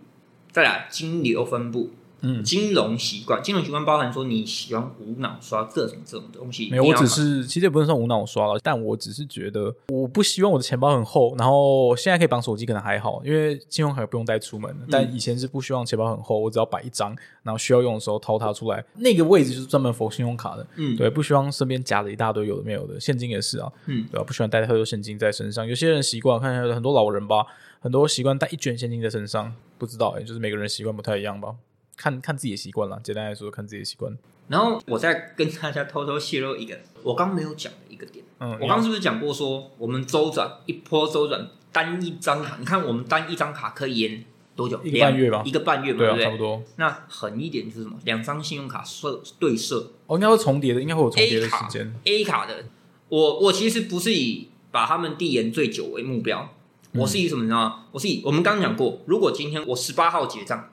再来金流分布，
嗯。
金融习惯，金融习惯包含说你喜欢无脑刷各种这种东西，
没有，我只是其实也不能算无脑刷了，但我只是觉得我不希望我的钱包很厚，然后现在可以绑手机可能还好，因为信用卡也不用带出门，
嗯。
但以前是不希望钱包很厚，我只要摆一张，然后需要用的时候掏它出来，那个位置就是专门否信用卡的，
嗯。
对，不希望身边夹着一大堆有的没有的，现金也是啊，
嗯，
对吧、不喜欢带太多现金在身上，有些人习惯，看很多老人吧，很多习惯带一卷现金在身上，不知道哎、就是每个人习惯不太一样吧。看看自己的习惯了，简单来说，看自己的习惯。
然后我再跟大家偷偷泄露一个我刚没有讲的一个点，
嗯，
我刚是不是讲过说我们周转一波周转单一张卡，你看我们单一张卡可以延多久？
一个半月吧
一个半月嘛，
对啊，
不对？
差不多。
那狠一点就是什么？两张信用卡设对设
哦，应该会重叠的，应该会有重叠的时
卡
间。
A 卡的，我我其实不是以把他们递延最久为目标，
嗯
我是以什么你知道吗？我是以我们刚刚讲过，如果今天我十八号结账，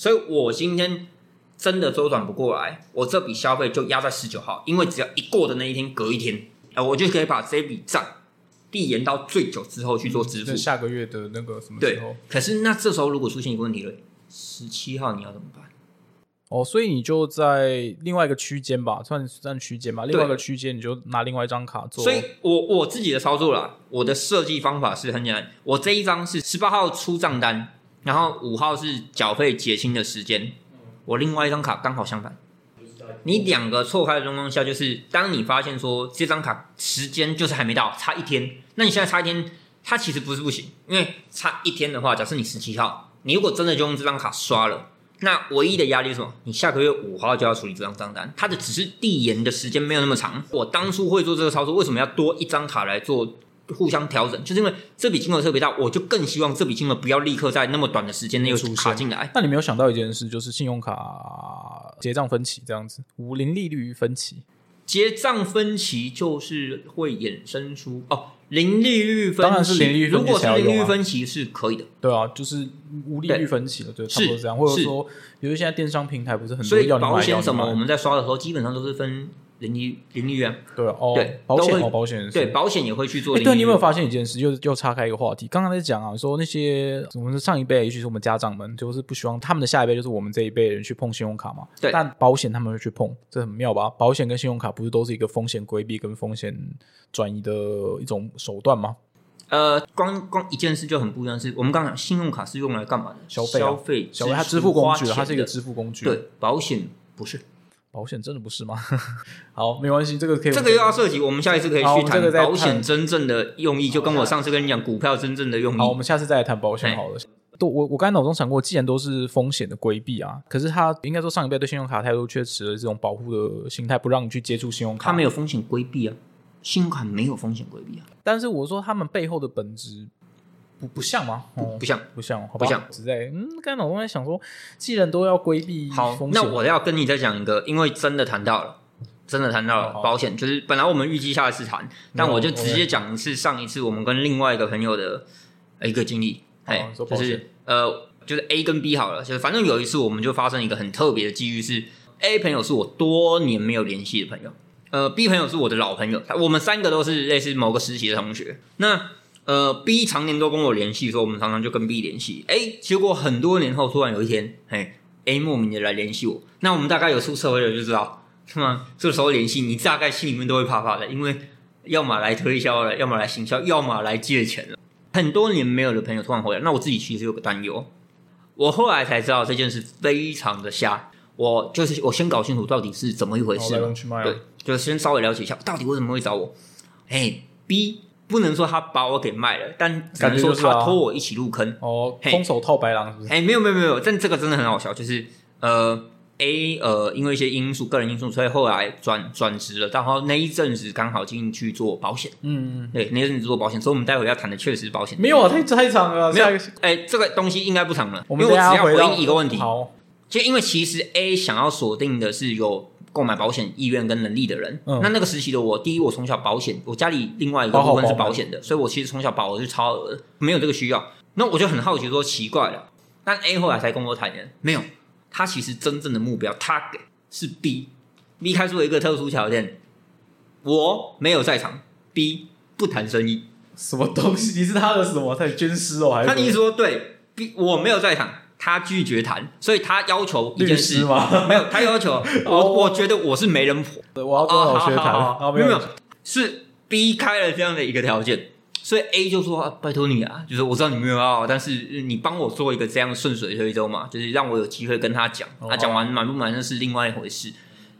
所以我今天真的周转不过来，我这笔消费就压在十九号，因为只要一过的那一天，隔一天，啊，我就可以把这笔账递延到最久之后去做支付
在。下个月的那个什么
对
时候？
可是那这时候如果出现一个问题了，十七号你要怎么办？
哦，所以你就在另外一个区间吧，算算区间吧。另外一个区间，你就拿另外一张卡做。
所以我我自己的操作啦，我的设计方法是很简单，我这一张是十八号出账单，然后五号是缴费结清的时间，我另外一张卡刚好相反。你两个错开的状况下，就是当你发现说这张卡时间就是还没到，差一天，那你现在差一天，它其实不是不行，因为差一天的话，假设你十七号，你如果真的就用这张卡刷了。那唯一的压力是什么？你下个月五号就要处理这张账单，它的只是递延的时间没有那么长。我当初会做这个操作，为什么要多一张卡来做互相调整？就是因为这笔金额特别大，我就更希望这笔金额不要立刻在那么短的时间内
又
卡进来。
那你没有想到一件事，就是信用卡结账分期这样子，无零利率分期。
结账分期就是会衍生出哦，零利率分期，
当然是零利率分期
如果是零利率分期是可以的，
对啊，就是无利率分期了，对，差不多这样。或者说，比如现在电商平台不是很
所以
多要你买
保险什么，我们在刷的时候基本上都是分零利零利率啊。
对啊哦
对，
保险哦，保险
对，保险也会去做。
对，你有没有发现一件事？又又岔开一个话题。刚刚在讲啊，说那些我们的上一辈，也许是我们家长们，就是不希望他们的下一辈，就是我们这一辈人去碰信用卡嘛。
对
但保险他们会去碰，这很妙吧？保险跟信用卡不是都是一个风险规避跟风险转移的一种手段吗？
呃，光光一件事就很不一样，是我们刚刚讲信用卡是用来干嘛的？
消费啊
消费、
消费它
支
支付工具它是一个支付工具。，
对，保险不是。
保险真的不是吗？<laughs> 好，没关系，这个可以。
这个又要涉及，我们下一次可以去谈保险真正的用意，就跟我上次跟你讲股票真正的用意
好，我
意。
们下次再来谈保险好了。都我我刚才脑中想过，既然都是风险的规避啊，可是他应该说上一辈对信用卡态度却持了这种保护的心态，不让你去接触信用卡。
他没有风险规避啊，信用卡没有风险规避啊，
但是我说他们背后的本质不不像吗？哦，
不像。
不像，好
不像。
只在嗯，刚才脑中在想说，既然都要规避
好那我要跟你再讲一个，因为真的谈到了，真的谈到了保险，就是本来我们预计下一次谈，但我就直接讲是上一次我们跟另外一个朋友的一个经历，
好
哎，就是呃，就是 A 跟 B 好了，就是反正有一次我们就发生一个很特别的机遇是，A 朋友是我多年没有联系的朋友，呃，B 朋友是我的老朋友，我们三个都是类似某个实习的同学，那。呃，B 常年都跟我联系，说我们常常就跟 B 联系。哎，结果很多年后，突然有一天，嘿，A 莫名的来联系我。那我们大概有出社会了就知道，是吗？这个时候联系你，大概心里面都会怕怕的，因为要么来推销了，要么来行销，要么来借钱了。很多年没有的朋友突然回来，那我自己其实有个担忧。我后来才知道这件事非常的瞎，我就是我先搞清楚到底是怎么一回事。对，就先稍微了解一下，到底为什么会找我。哎，B 不能说他把我给卖了，但只能说他拖我一起入坑。
哦，空手套白狼是不是？
哎，没有没有没有，但这个真的很好笑，就是呃 A 呃因为一些因素，个人因素，所以后来转转职了，然后那一阵子刚好进去做保险，
嗯，嗯
对，那一阵子做保险，所以我们待会要谈的确实是保险。
没有啊，太太长了。
没有哎，这个东西应该不长了，
我
因为我只要
回
应一个问题，
好，
就因为其实 A 想要锁定的是有购买保险意愿跟能力的人。
嗯
那那个时期的我，第一，我从小保险，我家里另外一个部分是
保
险的，所以我其实从小保的是超额的，没有这个需要。那我就很好奇说，奇怪了，但 A 后来才跟我坦言，没有，他其实真正的目标，他给是 B，B 开出了一个特殊条件，我没有在场，B 不谈生意。
什么东西？你是他的什么？他的军师哦，还是
他的意思说，对 B 我没有在场，他拒绝谈，所以他要求一
律
件事。
师吗？
没有，他要求 <laughs> 我，我觉得我是媒人婆。
我要跟
哦，
老学谈，
没有没有，是 B 开了这样的一个条件，所以 A 就说、啊拜托你啊，就是我知道你没有要，但是你帮我做一个这样顺水推舟嘛，就是让我有机会跟他讲，
哦
他讲完满不满那是另外一回事。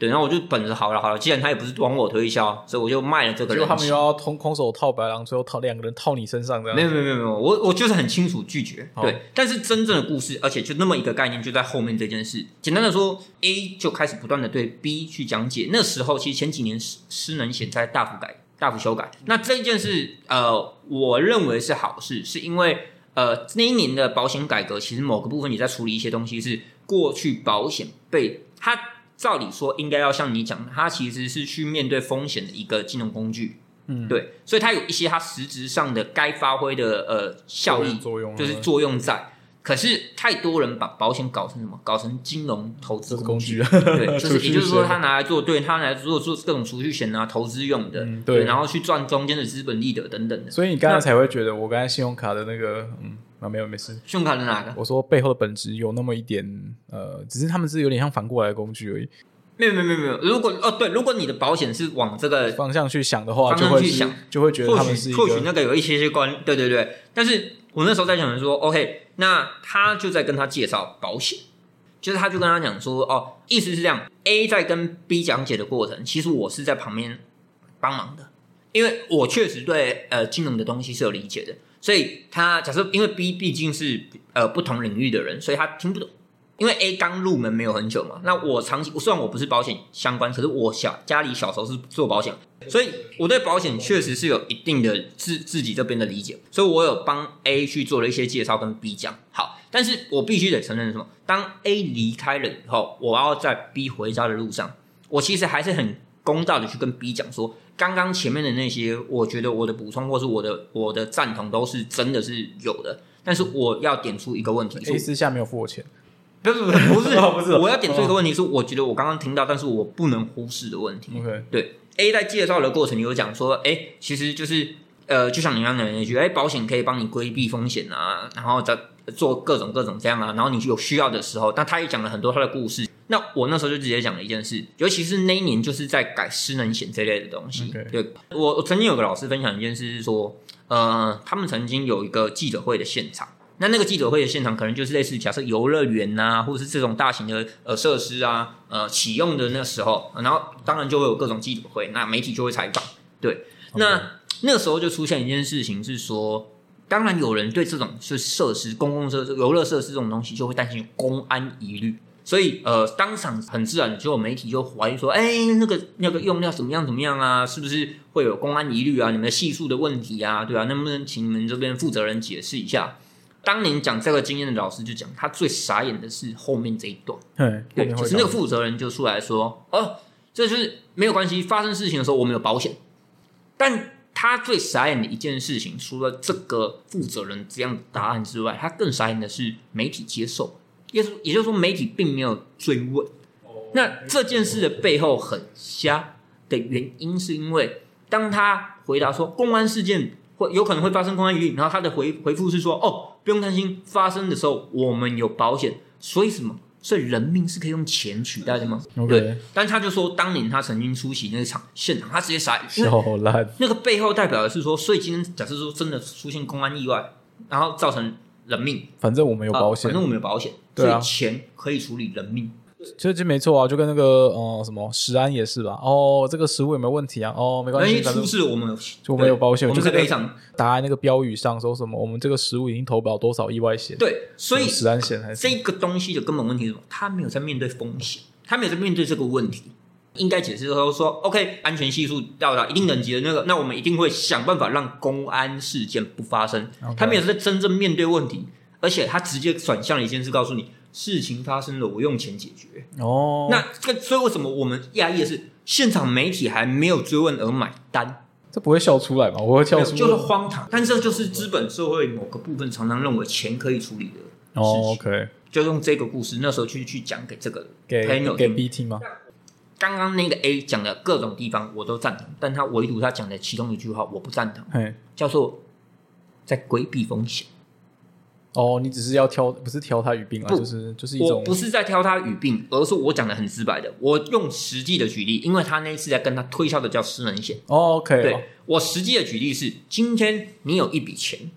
对，然后我就本着好了好了，既然他也不是往我推销，所以我就卖了这个。
结果他们又要空空手套白狼，最后套两个人套你身上这样。
没有没有没有没有，我我就是很清楚拒绝，
好
对。但是真正的故事，而且就那么一个概念，就在后面这件事。简单的说，A 就开始不断的对 B 去讲解。那时候其实前几年失失能险在大幅改、大幅修改。那这一件事，呃，我认为是好事，是因为呃那一年的保险改革，其实某个部分也在处理一些东西，是过去保险被它照理说应该要像你讲的，它其实是去面对风险的一个金融工具。
嗯，
对，所以它有一些它实质上的该发挥的呃效益，
作用
就是作用在。可是太多人把保险搞成什么？搞成金融投资
工具
对，<laughs> 就是也就是说，
险
他拿来做，对他拿来做做各种储蓄险啊、投资用的，
嗯对
然后去赚中间的资本利得等等的。
所以你刚才才会觉得我刚才信用卡的那个，嗯，啊没有没事，
信用卡的哪个？
我说背后的本质有那么一点，呃，只是他们是有点像反过来的工具而已。
没有没有没有没有。如果哦对，如果你的保险是往这个
方向去想的话，
方
就会
去想
就会觉得他
或
们是
或许那个有一些些关，对对对。但是我那时候在想的说，OK，那他就在跟他介绍保险，就是他就跟他讲说，哦，意思是这样，A 在跟 B 讲解的过程，其实我是在旁边帮忙的，因为我确实对呃金融的东西是有理解的，所以他假设因为 B 毕竟是呃不同领域的人，所以他听不懂。因为 A 刚入门没有很久嘛，那我长期虽然我不是保险相关，可是我小家里小时候是做保险，所以我对保险确实是有一定的自自己这边的理解，所以我有帮 A 去做了一些介绍跟 B 讲好，但是我必须得承认什么？当 A 离开了以后，我要在 B 回家的路上，我其实还是很公道的去跟 B 讲说，刚刚前面的那些，我觉得我的补充或是我的我的赞同都是真的是有的，但是我要点出一个问题
，A 私下没有付我钱，
不是不是不是 <laughs>
哦不是
我要点出一个问题是，我觉得我刚刚听到，但是我不能忽视的问题。
OK，
对 A 在介绍的过程有讲说，哎，其实就是呃，就像你刚刚讲那句，哎，保险可以帮你规避风险啊，然后再做各种各种这样啊，然后你有需要的时候，但他也讲了很多他的故事。那我那时候就直接讲了一件事，尤其是那一年就是在改失能险这类的东西。对我我曾经有个老师分享一件事是说，呃，他们曾经有一个记者会的现场。那那个记者会的现场可能就是类似假设游乐园呐，或者是这种大型的呃设施啊，呃启用的那时候，然后当然就会有各种记者会，那媒体就会采访。对，那那个时候就出现一件事情是说，当然有人对这种就是设施、公共设施、游乐设施这种东西就会担心公安疑虑。所以，呃，当场很自然的就有媒体就怀疑说，哎，那个那个用料怎么样怎么样啊？是不是会有公安疑虑啊？你们的系数的问题啊，对吧、能不能请你们这边负责人解释一下？当年讲这个经验的老师就讲，他最傻眼的是后面这一段。
对，
就是那个负责人就出来说，哦，这就是没有关系，发生事情的时候我们有保险。但他最傻眼的一件事情，除了这个负责人这样的答案之外，他更傻眼的是媒体接受，也是也就是说媒体并没有追问。那这件事的背后很瞎的原因，是因为当他回答说公安事件会有可能会发生公安疑虑，然后他的回回复是说哦，不用担心，发生的时候我们有保险，所以什么？所以人命是可以用钱取代的吗对，但他就说当年他曾经出席那场现场，他直接傻眼，因为
小烂，
那个背后代表的是说，所以今天假设说真的出现公安意外，然后造成人命，
反正我们有保险
呃反，正我们有保险，
对啊
所以钱可以处理人命。
其实没错啊，就跟那个呃什么食安也是吧？哦，这个食物有没有问题啊？哦，没关系，
万一出
反正
事我们有，
就我们有保险，
我
就是
可以赔偿。
打在那个标语上说什么，我们这个食物已经投保多少意外险，
对，所以
食安险还是
这个东西的根本问题是什么？他没有在面对风险，他没有在面对这个问题。应该解释说说，OK，安全系数到达一定等级的那个，那我们一定会想办法让公安事件不发生。他没有在真正面对问题，而且他直接转向了一件事，告诉你事情发生了，我用钱解决。
哦，
那这个，所以为什么我们讶异的是，现场媒体还没有追问而买单？
这不会笑出来吗？我会笑出
就是荒唐。但这就是资本社会某个部分常常认为钱可以处理的事情。
哦，OK，
就用这个故事，那时候去去讲给这个
给给 B 听吗？
刚刚那个 A 讲的各种地方我都赞同，但他唯独他讲的其中一句话我不赞同，叫做在规避风险。
哦，你只是要挑，不是挑他语病啊，
不
就是就是一
我
种
不是在挑他语病，而是我讲的很直白的，我用实际的举例，因为他那一次在跟他推销的叫失能险。
哦，OK，
对我实际的举例是，今天你有一笔钱，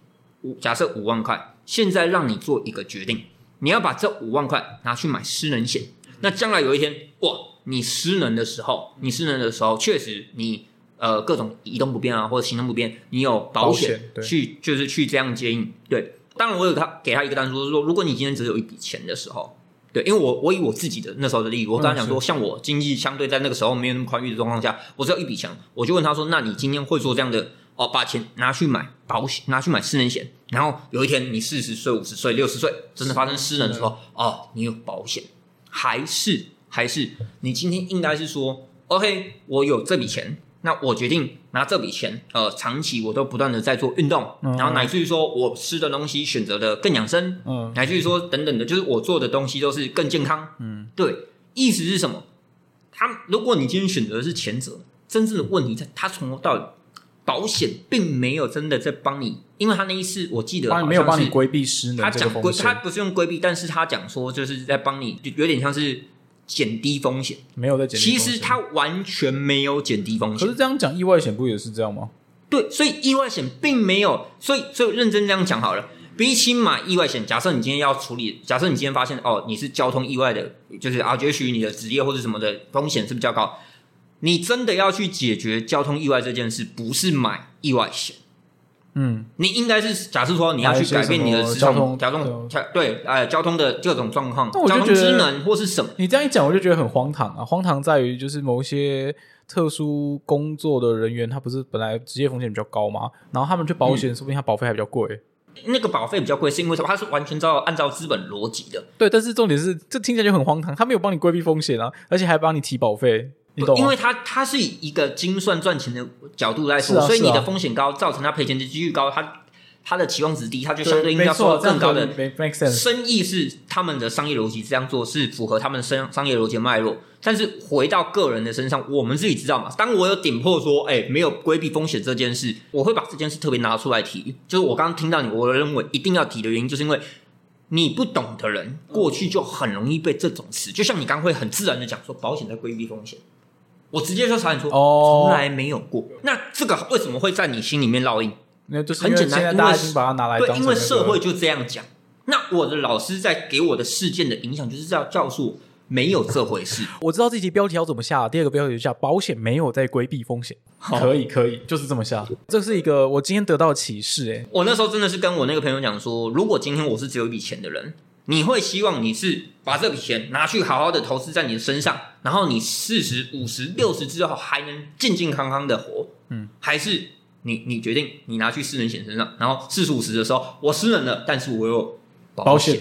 五假设五万块，现在让你做一个决定，你要把这五万块拿去买失能险。那将来有一天，哇，你失能的时候，你失能的时候，确实你呃各种移动不便啊，或者行动不便，你有保
保
险去就是去这样接应。对，当然我有他给他一个单说，说如果你今天只有一笔钱的时候。对，因为我我以我自己的那时候的例子，我刚才讲说，像我经济相对在那个时候没有那么宽裕的状况下，我只有一笔钱，我就问他说：“那你今天会做这样的哦，把钱拿去买保险，拿去买失能险，然后有一天你四十岁、五十岁、六十岁，真的发生失能的时候，哦，你有保险，还是还是你今天应该是说，OK，我有这笔钱，那我决定拿这笔钱，呃，长期我都不断的在做运动，
嗯
然后乃至于说我吃的东西选择的更养生，
嗯
乃至于说等等的，就是我做的东西都是更健康。
嗯，
对，意思是什么？他如果你今天选择的是前者，真正的问题在他从头到尾，保险并没有真的在帮你，因为他那一次我记得好像
没有帮你规避失能这
他讲他不是用规避，但是他讲说就是在帮你，就有点像是减低风险。
没有在减低风险。
其实它完全没有减低风险
可是。这样讲，意外险不也是这样吗？
对，所以意外险并没有，所以所以认真这样讲好了。比起买意外险，假设你今天要处理，假设你今天发现哦你是交通意外的，就是啊，也许你的职业或者什么的风险是比较高，你真的要去解决交通意外这件事，不是买意外险，
嗯，
你应该是假设说你要去改变你的
交通
交通对哎交通的各种状况，交通职能或是什么。
你这样一讲，我就觉得很荒唐啊！荒唐在于就是某一些特殊工作的人员，他不是本来职业风险比较高嘛，然后他们去保
嗯
险，说不定他保费还比较贵。
那个保费比较贵，是因为什么？它是完全照按照资本逻辑的，
对，但是重点是，这听起来就很荒唐，他没有帮你规避风险啊，而且还帮你提保费，你懂吗？
因为它它是以一个精算赚钱的角度来说，所以你的风险高，造成它赔钱的几率高，它它的期望值低，它就相对
对
应该要受到
没错，这样
更高的。生意是他们的商业逻辑这样做是符合他们的商商业逻辑的脉络，但是回到个人的身上，我们自己知道嘛。当我有点破说，哎、没有规避风险这件事，我会把这件事特别拿出来提。就是我刚刚听到你，我认为一定要提的原因，就是因为你不懂的人，过去就很容易被这种词，就像你刚刚会很自然的讲说保险在规避风险。我直接就查你说，
哦
从来没有过。那这个为什么会在你心里面烙印？
那就是
很简单因为
大家已经把它拿来当
对，因为社会就这样讲。那我的老师在给我的事件的影响，就是要告诉我没有这回事。<laughs>
我知道这集标题要怎么下，第二个标题就下保险没有在规避风险，可以可以，就是这么下。这是一个我今天得到的启示、欸，
我那时候真的是跟我那个朋友讲说，如果今天我是只有一笔钱的人，你会希望你是把这笔钱拿去好好的投资在你的身上，然后你四十五十六十之后还能健健康康的活，
嗯，
还是你你决定你拿去私人险身上，然后四十五十的时候我私人了，但是我有
保险。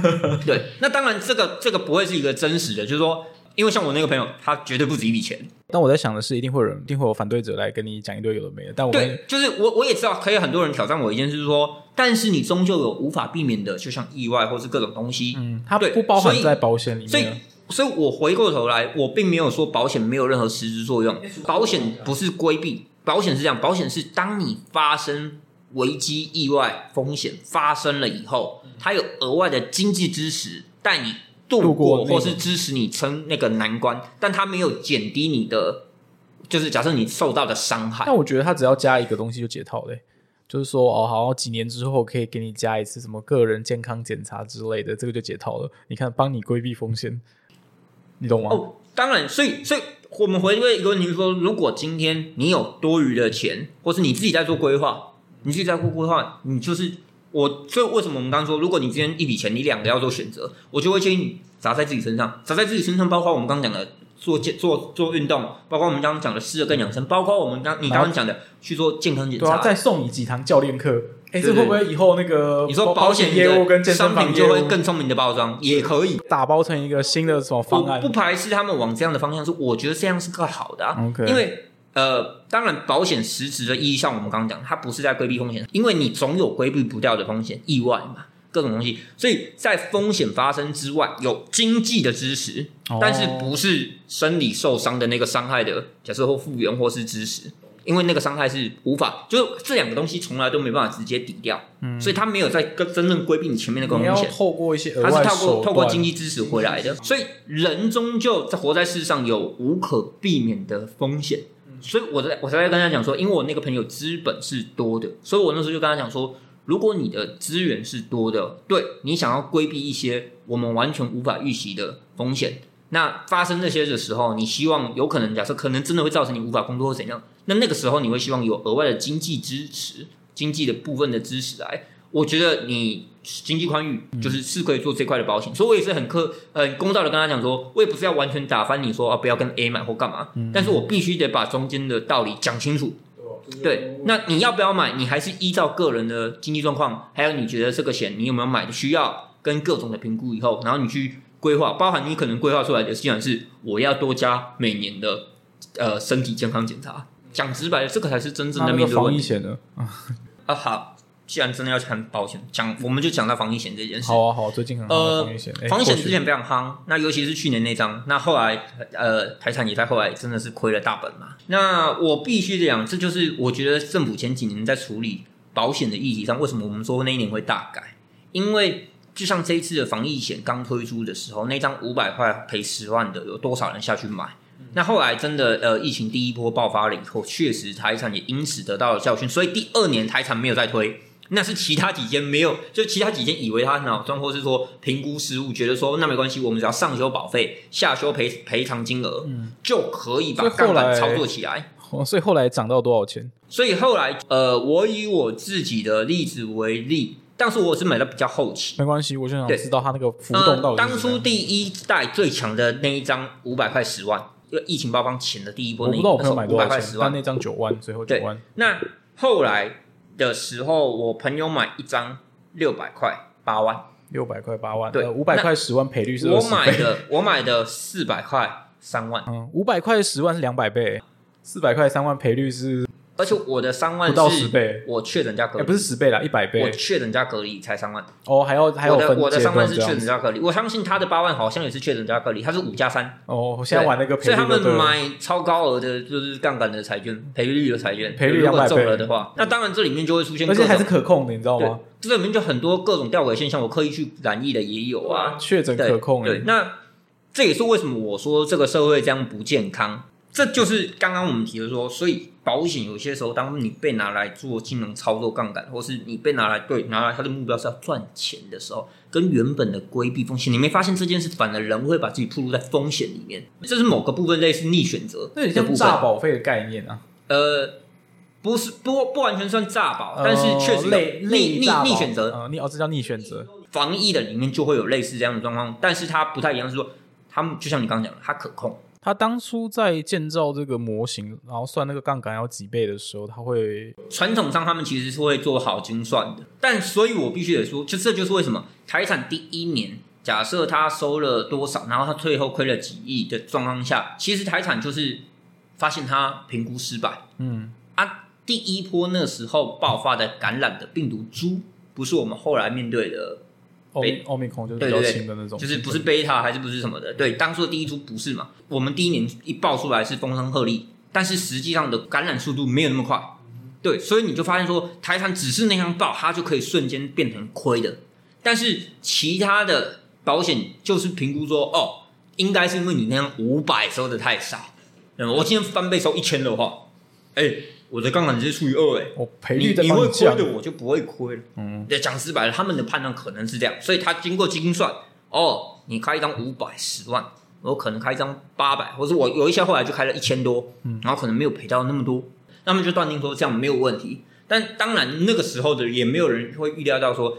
<laughs>
对，那当然这个这个不会是一个真实的，就是说，因为像我那个朋友，他绝对不止一笔钱。
但我在想的是，一定会有人，一定会有反对者来跟你讲一堆有的没的。但我
对，就是我我也知道，可以很多人挑战我一件事，是说，但是你终究有无法避免的，就像意外或是各种东西。
嗯，它
对
不包含在保险里面
所以
面。，
所以我回过头来，我并没有说保险没有任何实质作用，保险不是规避，保险是这样，保险是当你发生危机、意外、风险发生了以后，它有额外的经济支持带你度
度过
或是支持你撑那个难关，但它没有减低你的，就是假设你受到的伤害。
但我觉得他只要加一个东西就解套嘞、就是说哦，好，几年之后可以给你加一次什么个人健康检查之类的，这个就解套了。你看，帮你规避风险，你懂吗？
哦，当然，所以所以我们回归一个问题，就是说，如果今天你有多余的钱，或是你自己在做规划，你自己在做规划，你就是我。所以为什么我们刚刚说，如果你今天一笔钱，你两个要做选择，我就会建议你砸在自己身上，砸在自己身上，包括我们刚刚讲的做健做做运动，包括我们刚刚讲的吃的更养生，包括我们刚你刚刚讲的去做健康检
对啊，
查。
再送你几堂教练课。哎，这会不会以后那个
你说
保
险
业务跟健身
商品就会更聪明的包装，也可以。
打包成一个新的什么方案
不？排斥他们往这样的方向，是我觉得这样是更好的、啊。因为呃，当然保险实质的意义，像我们刚刚讲，它不是在规避风险，因为你总有规避不掉的风险，意外嘛。各种东西。所以在风险发生之外，有经济的支持，
哦
但是不是生理受伤的那个伤害的，假设或复原或是支持，因为那个伤害是无法，就是这两个东西从来都没办法直接抵掉，嗯，所以它没有在跟真正规避你前面那个
你要
风险。
透过一些额
它是透过透过经济支持回来的，所以人终究在活在世上有无可避免的风险。所以我在我才在跟他讲说，因为我那个朋友资本是多的，所以我那时候就跟他讲说，如果你的资源是多的，对你想要规避一些我们完全无法预习的风险，那发生这些的时候，你希望有可能假设可能真的会造成你无法工作或怎样，那那个时候你会希望有额外的经济支持，经济的部分的支持来。我觉得你经济宽裕，就是是可以做这块的保险，所以我也是很客很公道的跟他讲说，我也不是要完全打翻你说啊不要跟 A 买或干嘛，但是我必须得把中间的道理讲清楚。对，那你要不要买？你还是依照个人的经济状况，还有你觉得这个险你有没有买的需要，跟各种的评估以后，然后你去规划，包含你可能规划出来的，既然是我要多加每年的呃身体健康检查。讲直白的，这个才是真正的
那那个防
面对问题
疫险呢？<laughs>
啊。好，既然真的要谈保险，讲我们就讲到防疫险这件事。
好啊，好啊，最近很好的
呃
防疫险，哎
防疫险之前非常夯，那尤其是去年那张，那后来呃台产也在后来真的是亏了大本嘛。那我必须得讲，这就是我觉得政府前几年在处理保险的议题上，为什么我们说那一年会大改？因为就像这一次的防疫险刚推出的时候，那张五百块赔十万的，有多少人下去买？那后来真的呃，疫情第一波爆发了以后，确实台产也因此得到了教训，所以第二年台产没有再推。那是其他几间没有，就其他几间以为他很好赚，或是说评估失误，觉得说那没关系，我们只要上修保费，下修赔赔偿金额，就可以把杠杆操作起来。
哦所以后来涨到多少钱？
所以后来，呃，我以我自己的例子为例，但是我是买的比较后期。
没关系，我就想
对
知道它那个浮动到
呃，
底。
当初第一代最强的那一张五百块十万，因为疫情爆发前的第一波那一，
我不知道我朋友买
五
多少钱，
百块十万，
但那张九万，最后九万，
那后来的时候，我朋友买一张六百块八万，
六百块八万，
对
五百块十万赔率是
我，买的我买的四百块三万，
嗯，五百块十万是两百倍，四百块三万赔率是
而且我的三万
不到十
是
倍，
我确诊加隔
哎，
离，
不是十倍啦，一百倍。
我
倍
确诊加隔离才三万，
哦，还要还有
我的
分
我的三万是确诊加隔离，我相信他的八万好像也是确诊加隔离，他是五加三，
哦，我现在玩那个赔
所以他们买超高额的，就是杠杆的彩券，赔率的彩券，
赔率
如果
200
中了的话，那当然这里面就会出现
而且还是可控的，你知道
对
吗？，
这里面就很多各种吊诡现象，我刻意去染疫的也有啊，
确诊
对
可控，
对，
哎，
那这也是为什么我说这个社会这样不健康。这就是刚刚我们提的说，所以保险有些时候，当你被拿来做金融操作杠杆，或是你被拿来对拿来它的目标是要赚钱的时候，跟原本的规避风险，你没发现这件事，反而人会把自己暴露在风险里面，这是某个部分类似逆选择
那有点像
的部分。
诈保费的概念啊，
呃，不是不不完全算诈保，但是确实逆逆逆选择，
啊逆哦，这叫逆选择，
防疫的里面就会有类似这样的状况，但是它不太一样，是说他们就像你刚刚讲的，它可控。
他当初在建造这个模型，然后算那个杠杆要几倍的时候，他会
传统上他们其实是会做好精算的，但所以我必须得说，就这就是为什么台产第一年假设他收了多少，然后他最后亏了几亿的状况下，其实台产就是发现他评估失败
嗯
啊。第一波那时候爆发的感染的病毒株，不是我们后来面对的
欧
被
欧米孔就是比较轻的那种，
就是不是贝塔还是不是什么的？对，当初的第一株不是嘛？我们第一年一爆出来是风声鹤唳，但是实际上的感染速度没有那么快。对，所以你就发现说，台产只是那样爆，它就可以瞬间变成亏的。但是其他的保险就是评估说，哦，应该是因为你那样五百收的太少。嗯，我今天翻倍收一千的话，哎、我的杠杆直接除以二，哎，
我赔率在
你你会亏的，我就不会亏了。
嗯，
对，讲直白了，他们的判断可能是这样，所以他经过精算，哦，你开一张五百十万，我可能开一张八百，或者我有一些后来就开了一千多，
嗯
然后可能没有赔到那么多，那么就断定说这样没有问题。但当然那个时候的也没有人会预料到说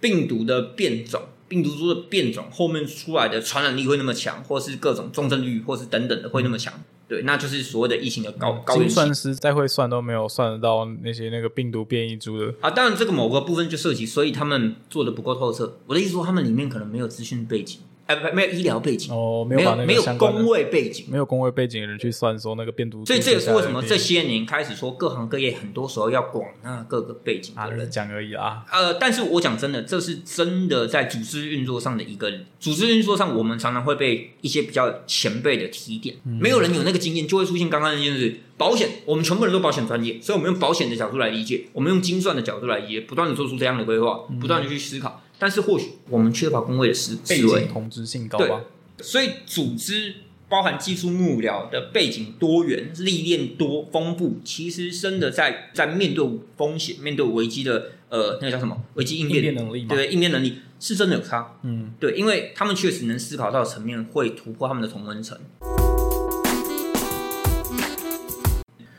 病毒的变种。病毒株的变种后面出来的传染力会那么强，或是各种重症率，或是等等的会那么强，对，那就是所谓的疫情的高高
精
原
算师再会算都没有算得到那些那个病毒变异株的，
啊，当然这个某个部分就涉及，所以他们做的不够透彻。我的意思说，他们里面可能没有资讯背景，哎，不，没有医疗背景，
哦，没有
没有工位背景。
没有工位背景的人去算说那个变毒，
所以这也是为什么这些年开始说各行各业很多时候要广纳各个背景
啊
的人。
讲而已啊。
呃，但是我讲真的，这是真的在组织运作上的一个组织运作上，我们常常会被一些比较前辈的提点，
嗯
没有人有那个经验，就会出现刚刚那件事。保险，我们全部人都保险专业，所以我们用保险的角度来理解，我们用精算的角度来理解，不断的做出这样的规划，
嗯
不断的去思考。但是或许我们缺乏工位的思
背
思维
景，同质性高
对
吧？
所以组织包含技术幕僚的背景多元、历练多丰富，其实真的在在面对风险、面对危机的呃那个叫什么危机应
应
变
变能力嘛
对，应变能力是真的有差。
嗯，
对，因为他们确实能思考到的层面会突破他们的同温层。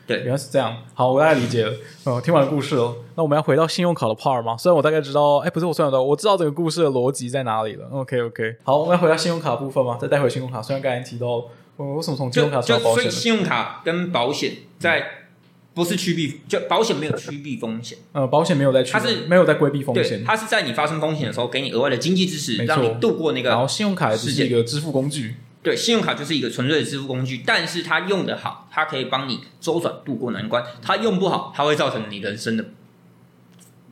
对
原来是这样。好，我大概理解了。嗯，听完故事了，那我们要回到信用卡的 part 吗？虽然我大概知道，哎，不是我虽然知道，我知道整个故事的逻辑在哪里了。OK OK，好，我们要回到信用卡的部分吗？再带回信用卡。虽然刚才提到，我为什么从信用卡
就所以
到保险呢？
信用卡跟保险在不是趋避，就保险没有趋避风险，
呃，保险没有在去，
它是
没有在规避风，险，
它是在你发生风险的时候给你额外的经济支持，让你度过那个。
然后信用卡只是一个支付工具。
对，信用卡就是一个纯粹的支付工具，但是它用的好，它可以帮你周转度过难关；它用不好，它会造成你人生的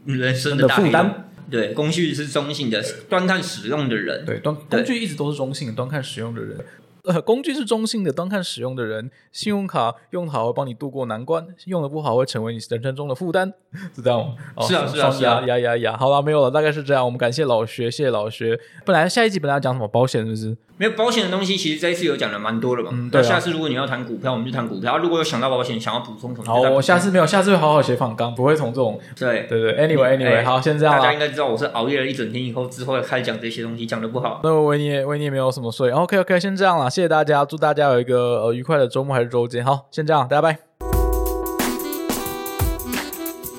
人生
的。负担，
对，工具是中性的，端看使用的人。
对，端
对
工具一直都是中性的，端看使用的人。呃，工具是中性的，端看使用的人。信用卡用好会帮你渡过难关，用的不好会成为你人生中的负担，是这样吗？哦
是啊是啊是啊
压压压压。好了，没有了，大概是这样。我们感谢老学，谢谢老学。本来下一集本来要讲什么保险，是不是？
没有保险的东西，其实这一次有讲的蛮多的嘛。
嗯对啊
那下次如果你要谈股票，我们就谈股票；如果有想到保险，想要补充什么，
好，我下次没有，下次会好好写访纲，不会从这种
对。
对对。Anyway Anyway，、
哎
好，先这样啦
大家应。该知道我是熬夜了一整天以后，之后开始讲这些东西，讲的不好。
那维尼也维尼也没有什么睡。OK OK，先这样了，谢谢大家，祝大家有一个呃愉快的周末还是周间。好，先这样，大家拜。